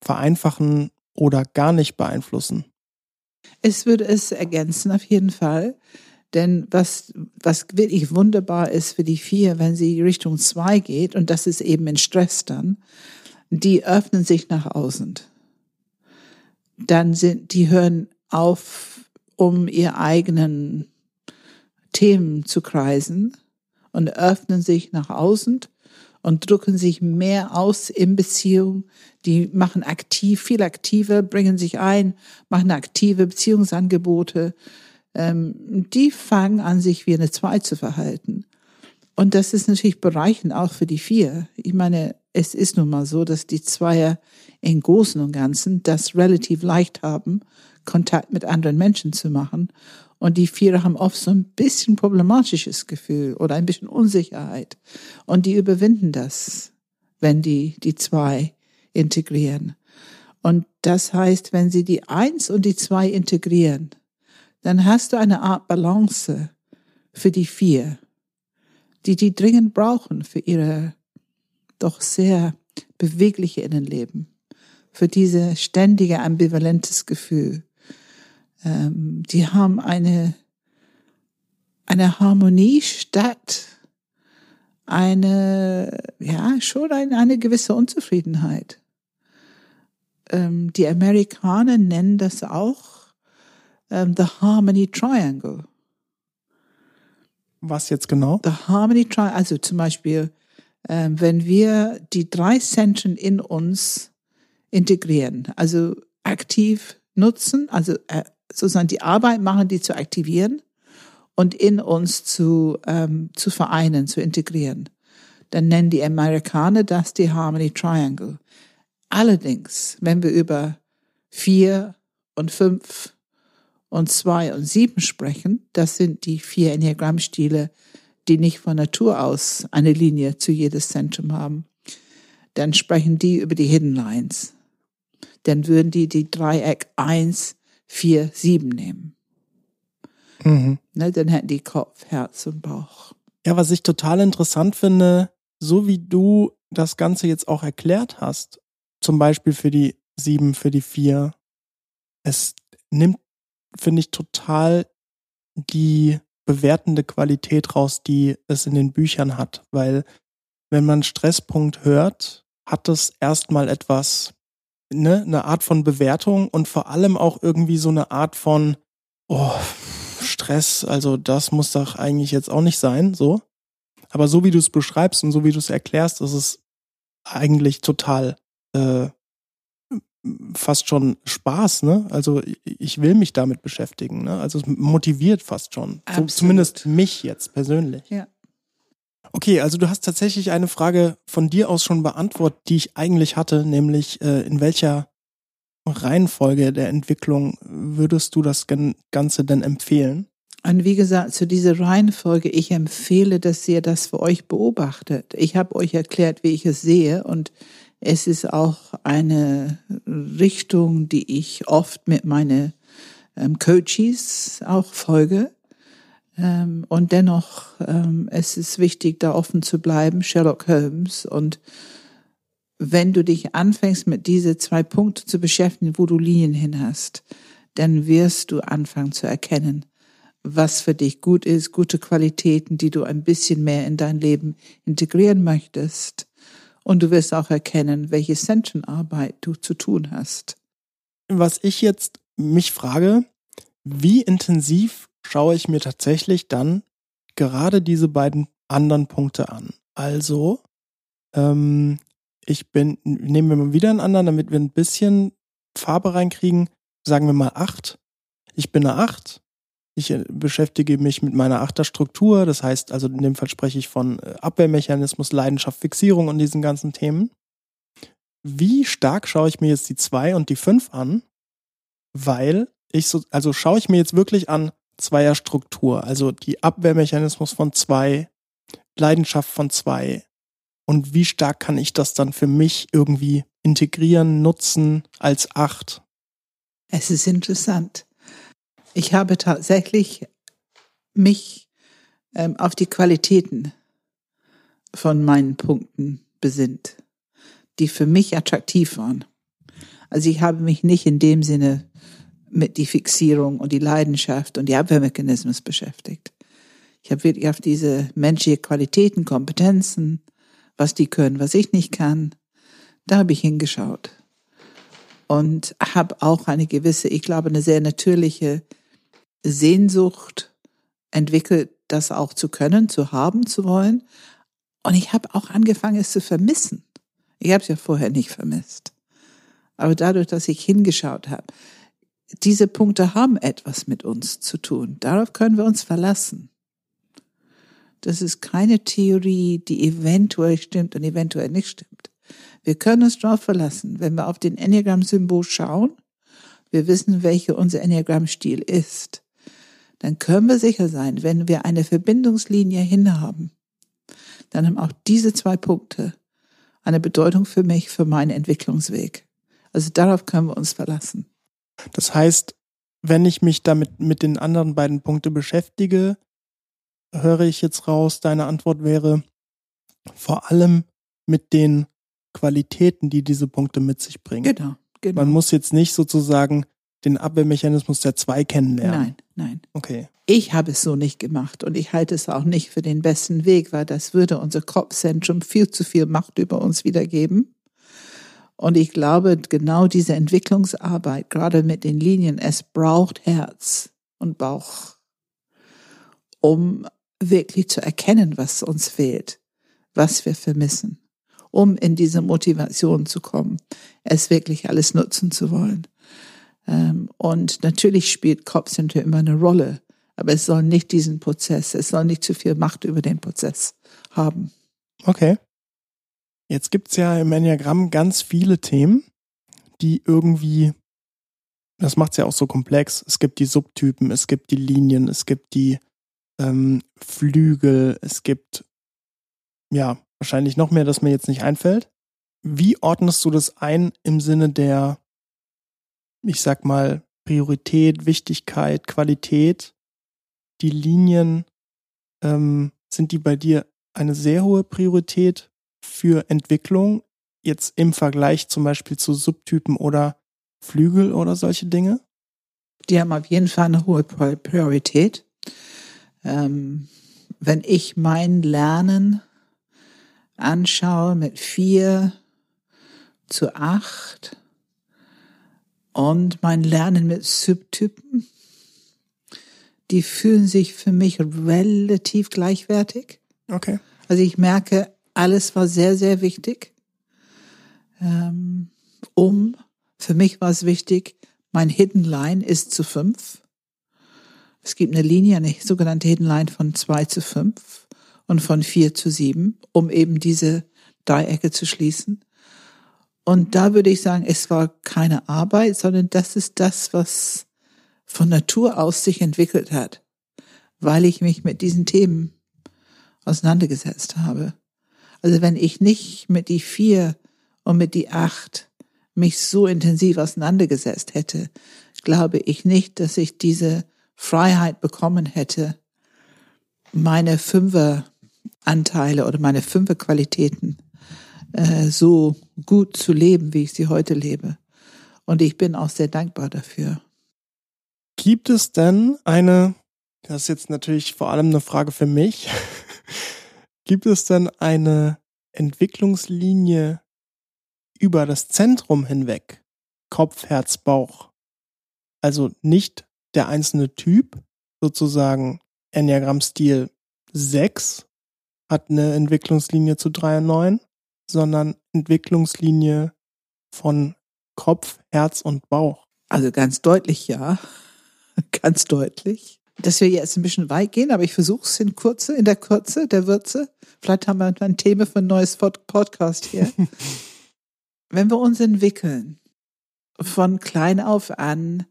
vereinfachen oder gar nicht beeinflussen? Es würde es ergänzen auf jeden Fall. Denn was, was wirklich wunderbar ist für die vier, wenn sie Richtung zwei geht, und das ist eben in Stress dann, die öffnen sich nach außen. Dann sind, die hören auf, um ihr eigenen Themen zu kreisen und öffnen sich nach außen und drücken sich mehr aus in Beziehung. Die machen aktiv, viel aktiver, bringen sich ein, machen aktive Beziehungsangebote. Ähm, die fangen an, sich wie eine Zwei zu verhalten. Und das ist natürlich bereichend auch für die Vier. Ich meine, es ist nun mal so, dass die Zweier im Großen und Ganzen das relativ leicht haben, Kontakt mit anderen Menschen zu machen. Und die Vierer haben oft so ein bisschen problematisches Gefühl oder ein bisschen Unsicherheit. Und die überwinden das, wenn die die zwei integrieren. Und das heißt, wenn sie die Eins und die Zwei integrieren, dann hast du eine Art Balance für die Vier, die die dringend brauchen für ihre doch sehr bewegliche Innenleben, für diese ständige ambivalentes Gefühl ähm, die haben eine, eine Harmonie statt eine, ja, schon eine, eine gewisse Unzufriedenheit. Ähm, die Amerikaner nennen das auch ähm, The Harmony Triangle. Was jetzt genau? The Harmony Triangle, also zum Beispiel, ähm, wenn wir die drei Zentren in uns integrieren, also aktiv nutzen, also äh, sozusagen die Arbeit machen, die zu aktivieren und in uns zu, ähm, zu vereinen, zu integrieren. Dann nennen die Amerikaner das die Harmony Triangle. Allerdings, wenn wir über vier und fünf und zwei und sieben sprechen, das sind die vier Enneagrammstile, die nicht von Natur aus eine Linie zu jedes Zentrum haben, dann sprechen die über die Hidden Lines. Dann würden die die Dreieck eins vier, sieben nehmen. Mhm. Ne, dann hätten die Kopf, Herz und Bauch. Ja, was ich total interessant finde, so wie du das Ganze jetzt auch erklärt hast, zum Beispiel für die sieben, für die vier, es nimmt, finde ich, total die bewertende Qualität raus, die es in den Büchern hat, weil wenn man Stresspunkt hört, hat es erstmal etwas ne, eine Art von Bewertung und vor allem auch irgendwie so eine Art von, oh, Stress, also das muss doch eigentlich jetzt auch nicht sein, so. Aber so wie du es beschreibst und so wie du es erklärst, ist es eigentlich total äh, fast schon Spaß, ne? Also ich will mich damit beschäftigen, ne? Also es motiviert fast schon. So, zumindest mich jetzt persönlich. Ja. Okay, also du hast tatsächlich eine Frage von dir aus schon beantwortet, die ich eigentlich hatte, nämlich äh, in welcher Reihenfolge der Entwicklung würdest du das Ganze denn empfehlen? Und wie gesagt, zu dieser Reihenfolge, ich empfehle, dass ihr das für euch beobachtet. Ich habe euch erklärt, wie ich es sehe und es ist auch eine Richtung, die ich oft mit meinen ähm, Coaches auch folge. Ähm, und dennoch, ähm, es ist wichtig, da offen zu bleiben, Sherlock Holmes. Und wenn du dich anfängst, mit diese zwei Punkte zu beschäftigen, wo du Linien hin hast, dann wirst du anfangen zu erkennen, was für dich gut ist, gute Qualitäten, die du ein bisschen mehr in dein Leben integrieren möchtest. Und du wirst auch erkennen, welche Sentenarbeit du zu tun hast. Was ich jetzt mich frage, wie intensiv schaue ich mir tatsächlich dann gerade diese beiden anderen Punkte an. Also, ähm, ich bin, nehmen wir mal wieder einen anderen, damit wir ein bisschen Farbe reinkriegen. Sagen wir mal acht. Ich bin eine acht. Ich äh, beschäftige mich mit meiner Achterstruktur. Das heißt, also in dem Fall spreche ich von äh, Abwehrmechanismus, Leidenschaft, Fixierung und diesen ganzen Themen. Wie stark schaue ich mir jetzt die zwei und die fünf an? Weil ich so, also schaue ich mir jetzt wirklich an Zweierstruktur, also die Abwehrmechanismus von zwei, Leidenschaft von zwei. Und wie stark kann ich das dann für mich irgendwie integrieren, nutzen als acht? Es ist interessant. Ich habe tatsächlich mich ähm, auf die Qualitäten von meinen Punkten besinnt, die für mich attraktiv waren. Also ich habe mich nicht in dem Sinne mit die Fixierung und die Leidenschaft und die Abwehrmechanismus beschäftigt. Ich habe wirklich auf diese menschliche Qualitäten, Kompetenzen, was die können, was ich nicht kann, da habe ich hingeschaut und habe auch eine gewisse, ich glaube, eine sehr natürliche Sehnsucht entwickelt, das auch zu können, zu haben, zu wollen. Und ich habe auch angefangen, es zu vermissen. Ich habe es ja vorher nicht vermisst. Aber dadurch, dass ich hingeschaut habe, diese Punkte haben etwas mit uns zu tun. Darauf können wir uns verlassen. Das ist keine Theorie, die eventuell stimmt und eventuell nicht stimmt. Wir können uns darauf verlassen, wenn wir auf den Enneagramm-Symbol schauen, wir wissen, welcher unser Enneagramm-Stil ist dann können wir sicher sein, wenn wir eine Verbindungslinie hinhaben, dann haben auch diese zwei Punkte eine Bedeutung für mich, für meinen Entwicklungsweg. Also darauf können wir uns verlassen. Das heißt, wenn ich mich damit mit den anderen beiden Punkten beschäftige, höre ich jetzt raus, deine Antwort wäre vor allem mit den Qualitäten, die diese Punkte mit sich bringen. Genau, genau. Man muss jetzt nicht sozusagen den Abwehrmechanismus der zwei kennenlernen. Nein, nein. Okay. Ich habe es so nicht gemacht und ich halte es auch nicht für den besten Weg, weil das würde unser Kopfzentrum viel zu viel Macht über uns wiedergeben. Und ich glaube, genau diese Entwicklungsarbeit, gerade mit den Linien, es braucht Herz und Bauch, um wirklich zu erkennen, was uns fehlt, was wir vermissen, um in diese Motivation zu kommen, es wirklich alles nutzen zu wollen. Ähm, und natürlich spielt Kopfcenter immer eine Rolle, aber es soll nicht diesen Prozess, es soll nicht zu viel Macht über den Prozess haben. Okay. Jetzt gibt's ja im Enneagramm ganz viele Themen, die irgendwie, das macht's ja auch so komplex. Es gibt die Subtypen, es gibt die Linien, es gibt die ähm, Flügel, es gibt ja wahrscheinlich noch mehr, das mir jetzt nicht einfällt. Wie ordnest du das ein im Sinne der ich sag mal, Priorität, Wichtigkeit, Qualität, die Linien, ähm, sind die bei dir eine sehr hohe Priorität für Entwicklung, jetzt im Vergleich zum Beispiel zu Subtypen oder Flügel oder solche Dinge? Die haben auf jeden Fall eine hohe Priorität. Ähm, wenn ich mein Lernen anschaue mit vier zu acht, und mein Lernen mit Subtypen, die fühlen sich für mich relativ gleichwertig. Okay. Also ich merke, alles war sehr, sehr wichtig. Ähm, um, für mich war es wichtig, mein Hidden Line ist zu fünf. Es gibt eine Linie, eine sogenannte Hidden Line von zwei zu fünf und von vier zu sieben, um eben diese Dreiecke zu schließen. Und da würde ich sagen, es war keine Arbeit, sondern das ist das, was von Natur aus sich entwickelt hat, weil ich mich mit diesen Themen auseinandergesetzt habe. Also wenn ich nicht mit die vier und mit die acht mich so intensiv auseinandergesetzt hätte, glaube ich nicht, dass ich diese Freiheit bekommen hätte, meine Fünferanteile oder meine Fünferqualitäten äh, so gut zu leben, wie ich sie heute lebe. Und ich bin auch sehr dankbar dafür. Gibt es denn eine, das ist jetzt natürlich vor allem eine Frage für mich, gibt es denn eine Entwicklungslinie über das Zentrum hinweg? Kopf, Herz, Bauch. Also nicht der einzelne Typ, sozusagen Enneagramm-Stil 6 hat eine Entwicklungslinie zu 3 und 9, sondern Entwicklungslinie von Kopf, Herz und Bauch. Also ganz deutlich ja. ganz deutlich. Dass wir jetzt ein bisschen weit gehen, aber ich versuche es in Kurze, in der Kürze, der Würze. Vielleicht haben wir ein Thema für ein neues Podcast hier. Wenn wir uns entwickeln, von klein auf an,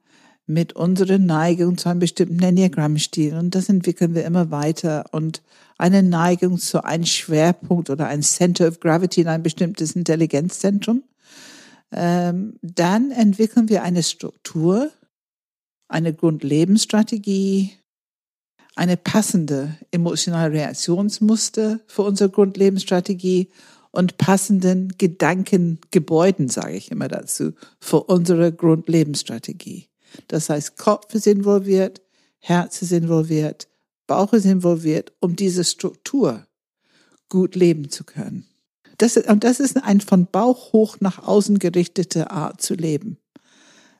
mit unserer Neigung zu einem bestimmten Enneagramm-Stil und das entwickeln wir immer weiter. Und eine Neigung zu einem Schwerpunkt oder ein Center of Gravity in ein bestimmtes Intelligenzzentrum, ähm, dann entwickeln wir eine Struktur, eine Grundlebensstrategie, eine passende emotionale Reaktionsmuster für unsere Grundlebensstrategie und passenden Gedankengebäuden, sage ich immer dazu, für unsere Grundlebensstrategie. Das heißt, Kopf ist involviert, Herz ist involviert, Bauch ist involviert, um diese Struktur gut leben zu können. Das, und das ist ein von Bauch hoch nach außen gerichtete Art zu leben.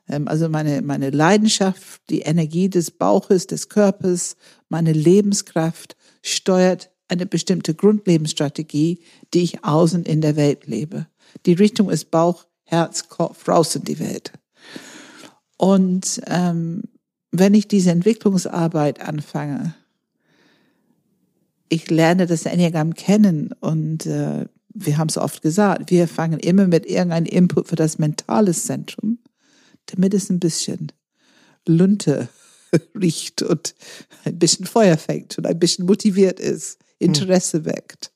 Ähm, also meine, meine Leidenschaft, die Energie des Bauches, des Körpers, meine Lebenskraft steuert eine bestimmte Grundlebensstrategie, die ich außen in der Welt lebe. Die Richtung ist Bauch, Herz, Kopf, raus in die Welt. Und ähm, wenn ich diese Entwicklungsarbeit anfange, ich lerne das Enneagramm kennen und äh, wir haben es oft gesagt, wir fangen immer mit irgendeinem Input für das mentale Zentrum, damit es ein bisschen Lunte riecht und ein bisschen Feuer fängt und ein bisschen motiviert ist, Interesse weckt.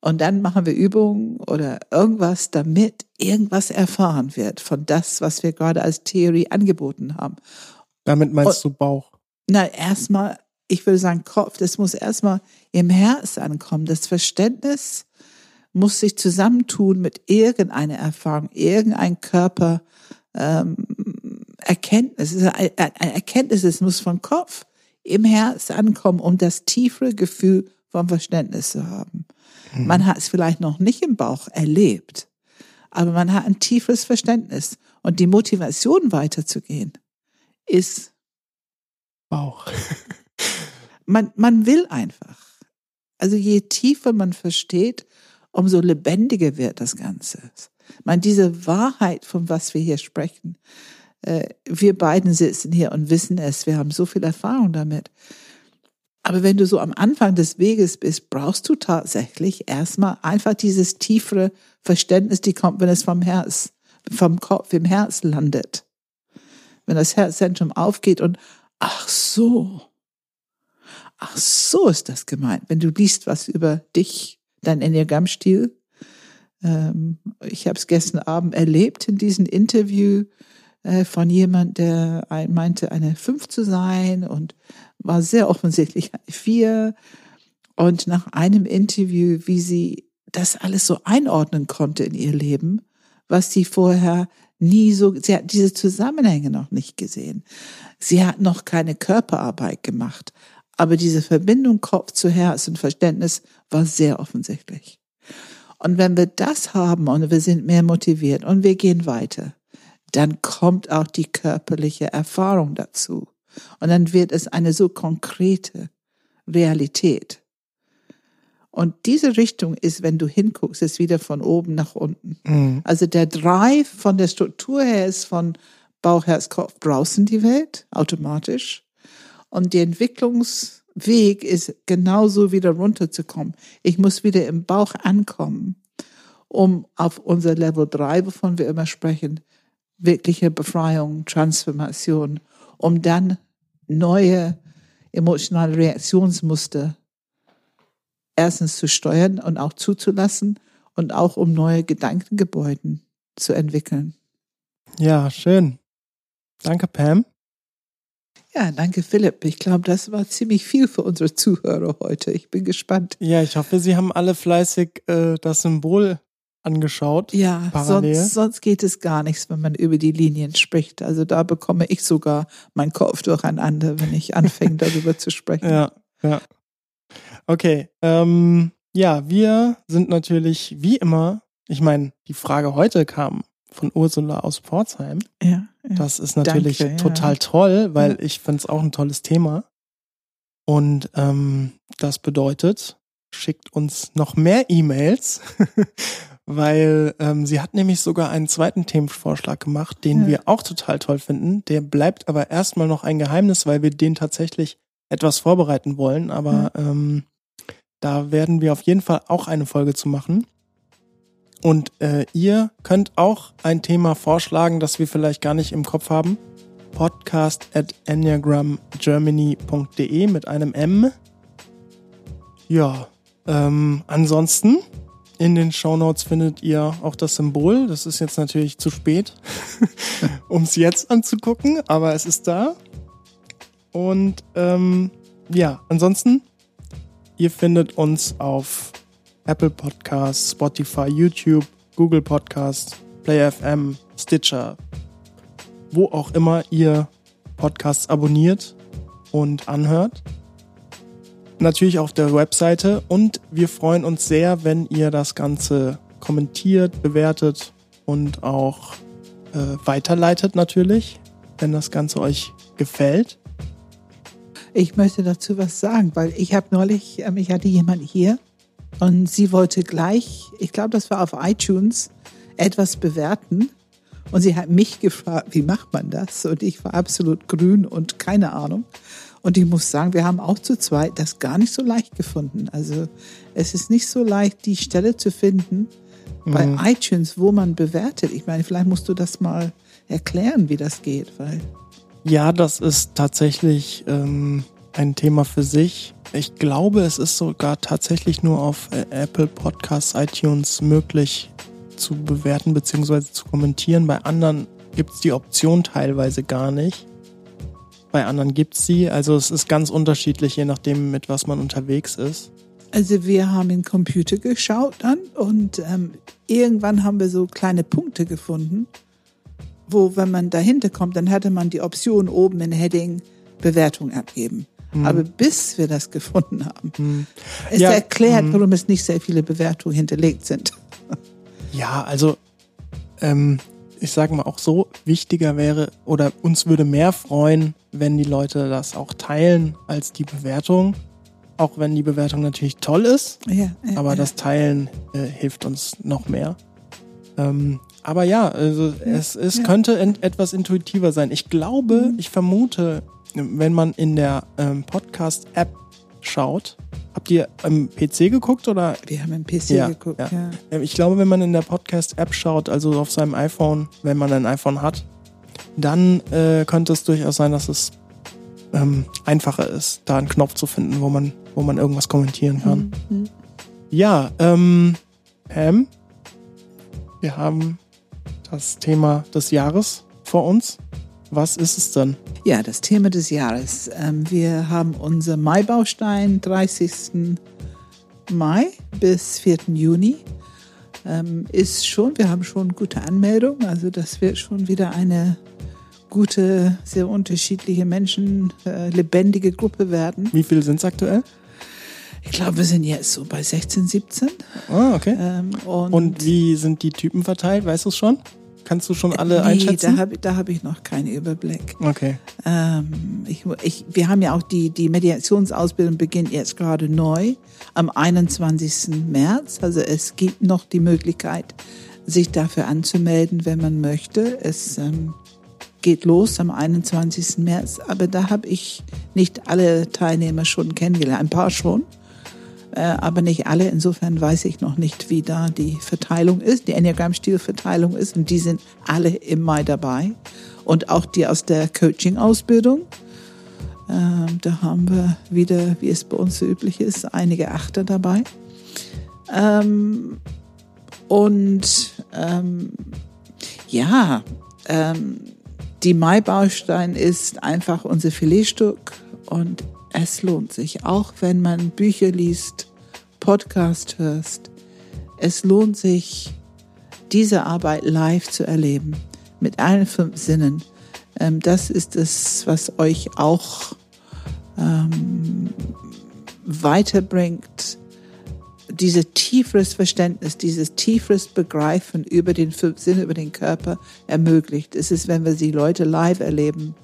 Und dann machen wir Übungen oder irgendwas, damit irgendwas erfahren wird von das, was wir gerade als Theorie angeboten haben. Damit meinst und, du Bauch? Na, erstmal, ich würde sagen Kopf, das muss erstmal im Herz ankommen. Das Verständnis muss sich zusammentun mit irgendeiner Erfahrung, irgendein Körper, ähm, Erkenntnis. Eine Erkenntnis, es muss vom Kopf im Herz ankommen, um das tiefere Gefühl vom Verständnis zu haben. Mhm. Man hat es vielleicht noch nicht im Bauch erlebt, aber man hat ein tiefes Verständnis. Und die Motivation weiterzugehen ist Bauch. man, man will einfach. Also je tiefer man versteht, umso lebendiger wird das Ganze. Man, diese Wahrheit, von was wir hier sprechen, äh, wir beiden sitzen hier und wissen es, wir haben so viel Erfahrung damit. Aber wenn du so am Anfang des Weges bist, brauchst du tatsächlich erstmal einfach dieses tiefere Verständnis, die kommt, wenn es vom Herz, vom Kopf im Herz landet. Wenn das Herzzentrum aufgeht und ach so, ach so ist das gemeint. Wenn du liest was über dich, dein Enneagrammstil. Ähm, ich habe es gestern Abend erlebt in diesem Interview äh, von jemand, der meinte, eine Fünf zu sein und war sehr offensichtlich Vier. Und nach einem Interview, wie sie das alles so einordnen konnte in ihr Leben, was sie vorher nie so, sie hat diese Zusammenhänge noch nicht gesehen. Sie hat noch keine Körperarbeit gemacht, aber diese Verbindung Kopf zu Herz und Verständnis war sehr offensichtlich. Und wenn wir das haben und wir sind mehr motiviert und wir gehen weiter, dann kommt auch die körperliche Erfahrung dazu. Und dann wird es eine so konkrete Realität. Und diese Richtung ist, wenn du hinguckst, ist wieder von oben nach unten. Mhm. Also der Drive von der Struktur her ist von Bauch, Herz, Kopf draußen die Welt, automatisch. Und der Entwicklungsweg ist genauso wieder runterzukommen. Ich muss wieder im Bauch ankommen, um auf unser Level 3, wovon wir immer sprechen, wirkliche Befreiung, Transformation, um dann neue emotionale Reaktionsmuster erstens zu steuern und auch zuzulassen und auch um neue Gedankengebäuden zu entwickeln. Ja, schön. Danke, Pam. Ja, danke, Philipp. Ich glaube, das war ziemlich viel für unsere Zuhörer heute. Ich bin gespannt. Ja, ich hoffe, Sie haben alle fleißig äh, das Symbol angeschaut. Ja, sonst, sonst geht es gar nichts, wenn man über die Linien spricht. Also da bekomme ich sogar meinen Kopf durcheinander, wenn ich anfange, darüber zu sprechen. Ja, ja. Okay, ähm, ja, wir sind natürlich wie immer, ich meine, die Frage heute kam von Ursula aus Pforzheim. Ja. ja. Das ist natürlich Danke, total ja. toll, weil ja. ich finde es auch ein tolles Thema. Und ähm, das bedeutet, schickt uns noch mehr E-Mails, weil ähm, sie hat nämlich sogar einen zweiten Themenvorschlag gemacht, den Ja. wir auch total toll finden. Der bleibt aber erstmal noch ein Geheimnis, weil wir den tatsächlich etwas vorbereiten wollen. Aber ähm, da werden wir auf jeden Fall auch eine Folge zu machen. Und äh, ihr könnt auch ein Thema vorschlagen, das wir vielleicht gar nicht im Kopf haben. Podcast at enneagramgermany.de mit einem M. Ja, ähm, ansonsten in den Shownotes findet ihr auch das Symbol. Das ist jetzt natürlich zu spät, um es jetzt anzugucken, aber es ist da. Und ähm, ja, ansonsten, ihr findet uns auf Apple Podcasts, Spotify, YouTube, Google Podcasts, Play FM, Stitcher, wo auch immer ihr Podcasts abonniert und anhört. Natürlich auf der Webseite und wir freuen uns sehr, wenn ihr das Ganze kommentiert, bewertet und auch äh, weiterleitet natürlich, wenn das Ganze euch gefällt. Ich möchte dazu was sagen, weil ich habe neulich, ähm, ich hatte jemand hier und sie wollte gleich, ich glaube, das war auf iTunes, etwas bewerten. Und sie hat mich gefragt, wie macht man das? Und ich war absolut grün und keine Ahnung. Und ich muss sagen, wir haben auch zu zweit das gar nicht so leicht gefunden. Also es ist nicht so leicht, die Stelle zu finden bei Mhm. iTunes, wo man bewertet. Ich meine, vielleicht musst du das mal erklären, wie das geht, weil Ja, das ist tatsächlich ähm, ein Thema für sich. Ich glaube, es ist sogar tatsächlich nur auf äh, Apple Podcasts, iTunes möglich zu bewerten bzw. zu kommentieren. Bei anderen gibt's die Option teilweise gar nicht. Bei anderen gibt's sie. Also es ist ganz unterschiedlich, je nachdem, mit was man unterwegs ist. Also wir haben in Computer geschaut dann und ähm, irgendwann haben wir so kleine Punkte gefunden, wo wenn man dahinter kommt, dann hatte man die Option oben in Heading Bewertung abgeben. Aber bis wir das gefunden haben, Hm. es Ja, erklärt, hm. warum es nicht sehr viele Bewertungen hinterlegt sind. Ja, also ähm, ich sage mal auch so, wichtiger wäre oder uns würde mehr freuen, wenn die Leute das auch teilen als die Bewertung. Auch wenn die Bewertung natürlich toll ist, Ja, ja, aber ja. das Teilen äh, hilft uns noch mehr. Ähm, aber ja, also es, es könnte ent etwas intuitiver sein. Ich glaube, ich vermute, wenn man in der ähm, Podcast-App schaut, habt ihr am PC geguckt oder wir haben im PC Ja, geguckt. ja. Ja. ähm, Ich glaube, wenn man in der Podcast-App schaut, also auf seinem iPhone, wenn man ein iPhone hat, dann äh, könnte es durchaus sein, dass es ähm, einfacher ist, da einen Knopf zu finden, wo man, wo man irgendwas kommentieren kann. Mhm. Ja, ähm, Pam, wir haben das Thema des Jahres vor uns. Was ist es denn? Ja, das Thema des Jahres. Ähm, wir haben unser Mai-Baustein 30. Mai bis 4. Juni. Ähm, ist schon, wir haben schon gute Anmeldungen, also das wird schon wieder eine gute, sehr unterschiedliche Menschen, äh, lebendige Gruppe werden. Wie viele sind es aktuell? Ich glaube, wir sind jetzt so bei 16, 17. Ah, okay. Ähm, und Und wie sind die Typen verteilt? Weißt du es schon? Kannst du schon alle nee, einschätzen? da habe da hab ich noch keinen Überblick. okay. Ähm, ich, ich, wir haben ja auch die, die Mediationsausbildung beginnt jetzt gerade neu am 21. März. Also es gibt noch die Möglichkeit, sich dafür anzumelden, wenn man möchte. Es ähm, geht los am 21. März, aber da habe ich nicht alle Teilnehmer schon kennengelernt, ein paar schon, aber nicht alle. Insofern weiß ich noch nicht, wie da die Verteilung ist, die Enneagramm-Stil-Verteilung ist und die sind alle im Mai dabei und auch die aus der Coaching-Ausbildung. Ähm, da haben wir wieder, wie es bei uns so üblich ist, einige Achter dabei. Ähm, und ähm, ja, ähm, die Mai-Baustein ist einfach unser Filetstück und es lohnt sich, auch wenn man Bücher liest, Podcast hörst. Es lohnt sich, diese Arbeit live zu erleben, mit allen fünf Sinnen. Ähm, das ist es, was euch auch ähm, weiterbringt, dieses tieferes Verständnis, dieses tieferes Begreifen über den fünf Sinne, über den Körper ermöglicht. Es ist, wenn wir die Leute live erleben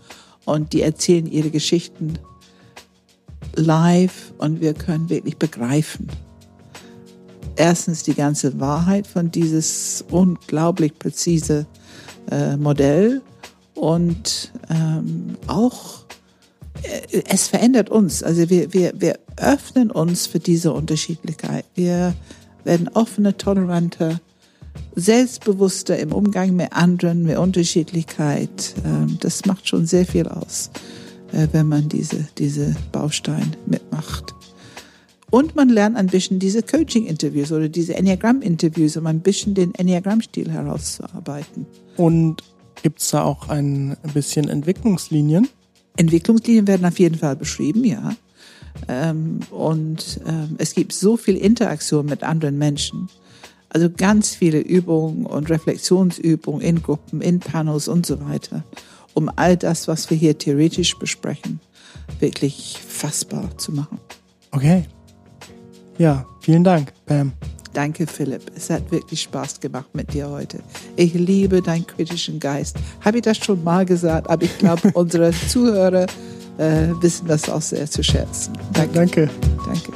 und die erzählen ihre Geschichten live und wir können wirklich begreifen. Erstens die ganze Wahrheit von dieses unglaublich präzise äh, Modell und ähm, auch äh, es verändert uns. Also wir, wir, wir öffnen uns für diese Unterschiedlichkeit. Wir werden offener, toleranter, selbstbewusster im Umgang mit anderen, mit Unterschiedlichkeit. Ähm, das macht schon sehr viel aus, wenn man diese, diese Baustein mitmacht. Und man lernt ein bisschen diese Coaching-Interviews oder diese Enneagramm-Interviews, um ein bisschen den Enneagramm-Stil herauszuarbeiten. Und gibt es da auch ein bisschen Entwicklungslinien? Entwicklungslinien werden auf jeden Fall beschrieben, ja. Ähm, und ähm, es gibt so viel Interaktion mit anderen Menschen. Also ganz viele Übungen und Reflexionsübungen in Gruppen, in Panels und so weiter, um all das, was wir hier theoretisch besprechen, wirklich fassbar zu machen. Okay. Ja, vielen Dank, Pam. Danke, Philipp. Es hat wirklich Spaß gemacht mit dir heute. Ich liebe deinen kritischen Geist. Habe ich das schon mal gesagt, aber ich glaube, unsere Zuhörer äh, wissen das auch sehr zu schätzen. Danke. Danke.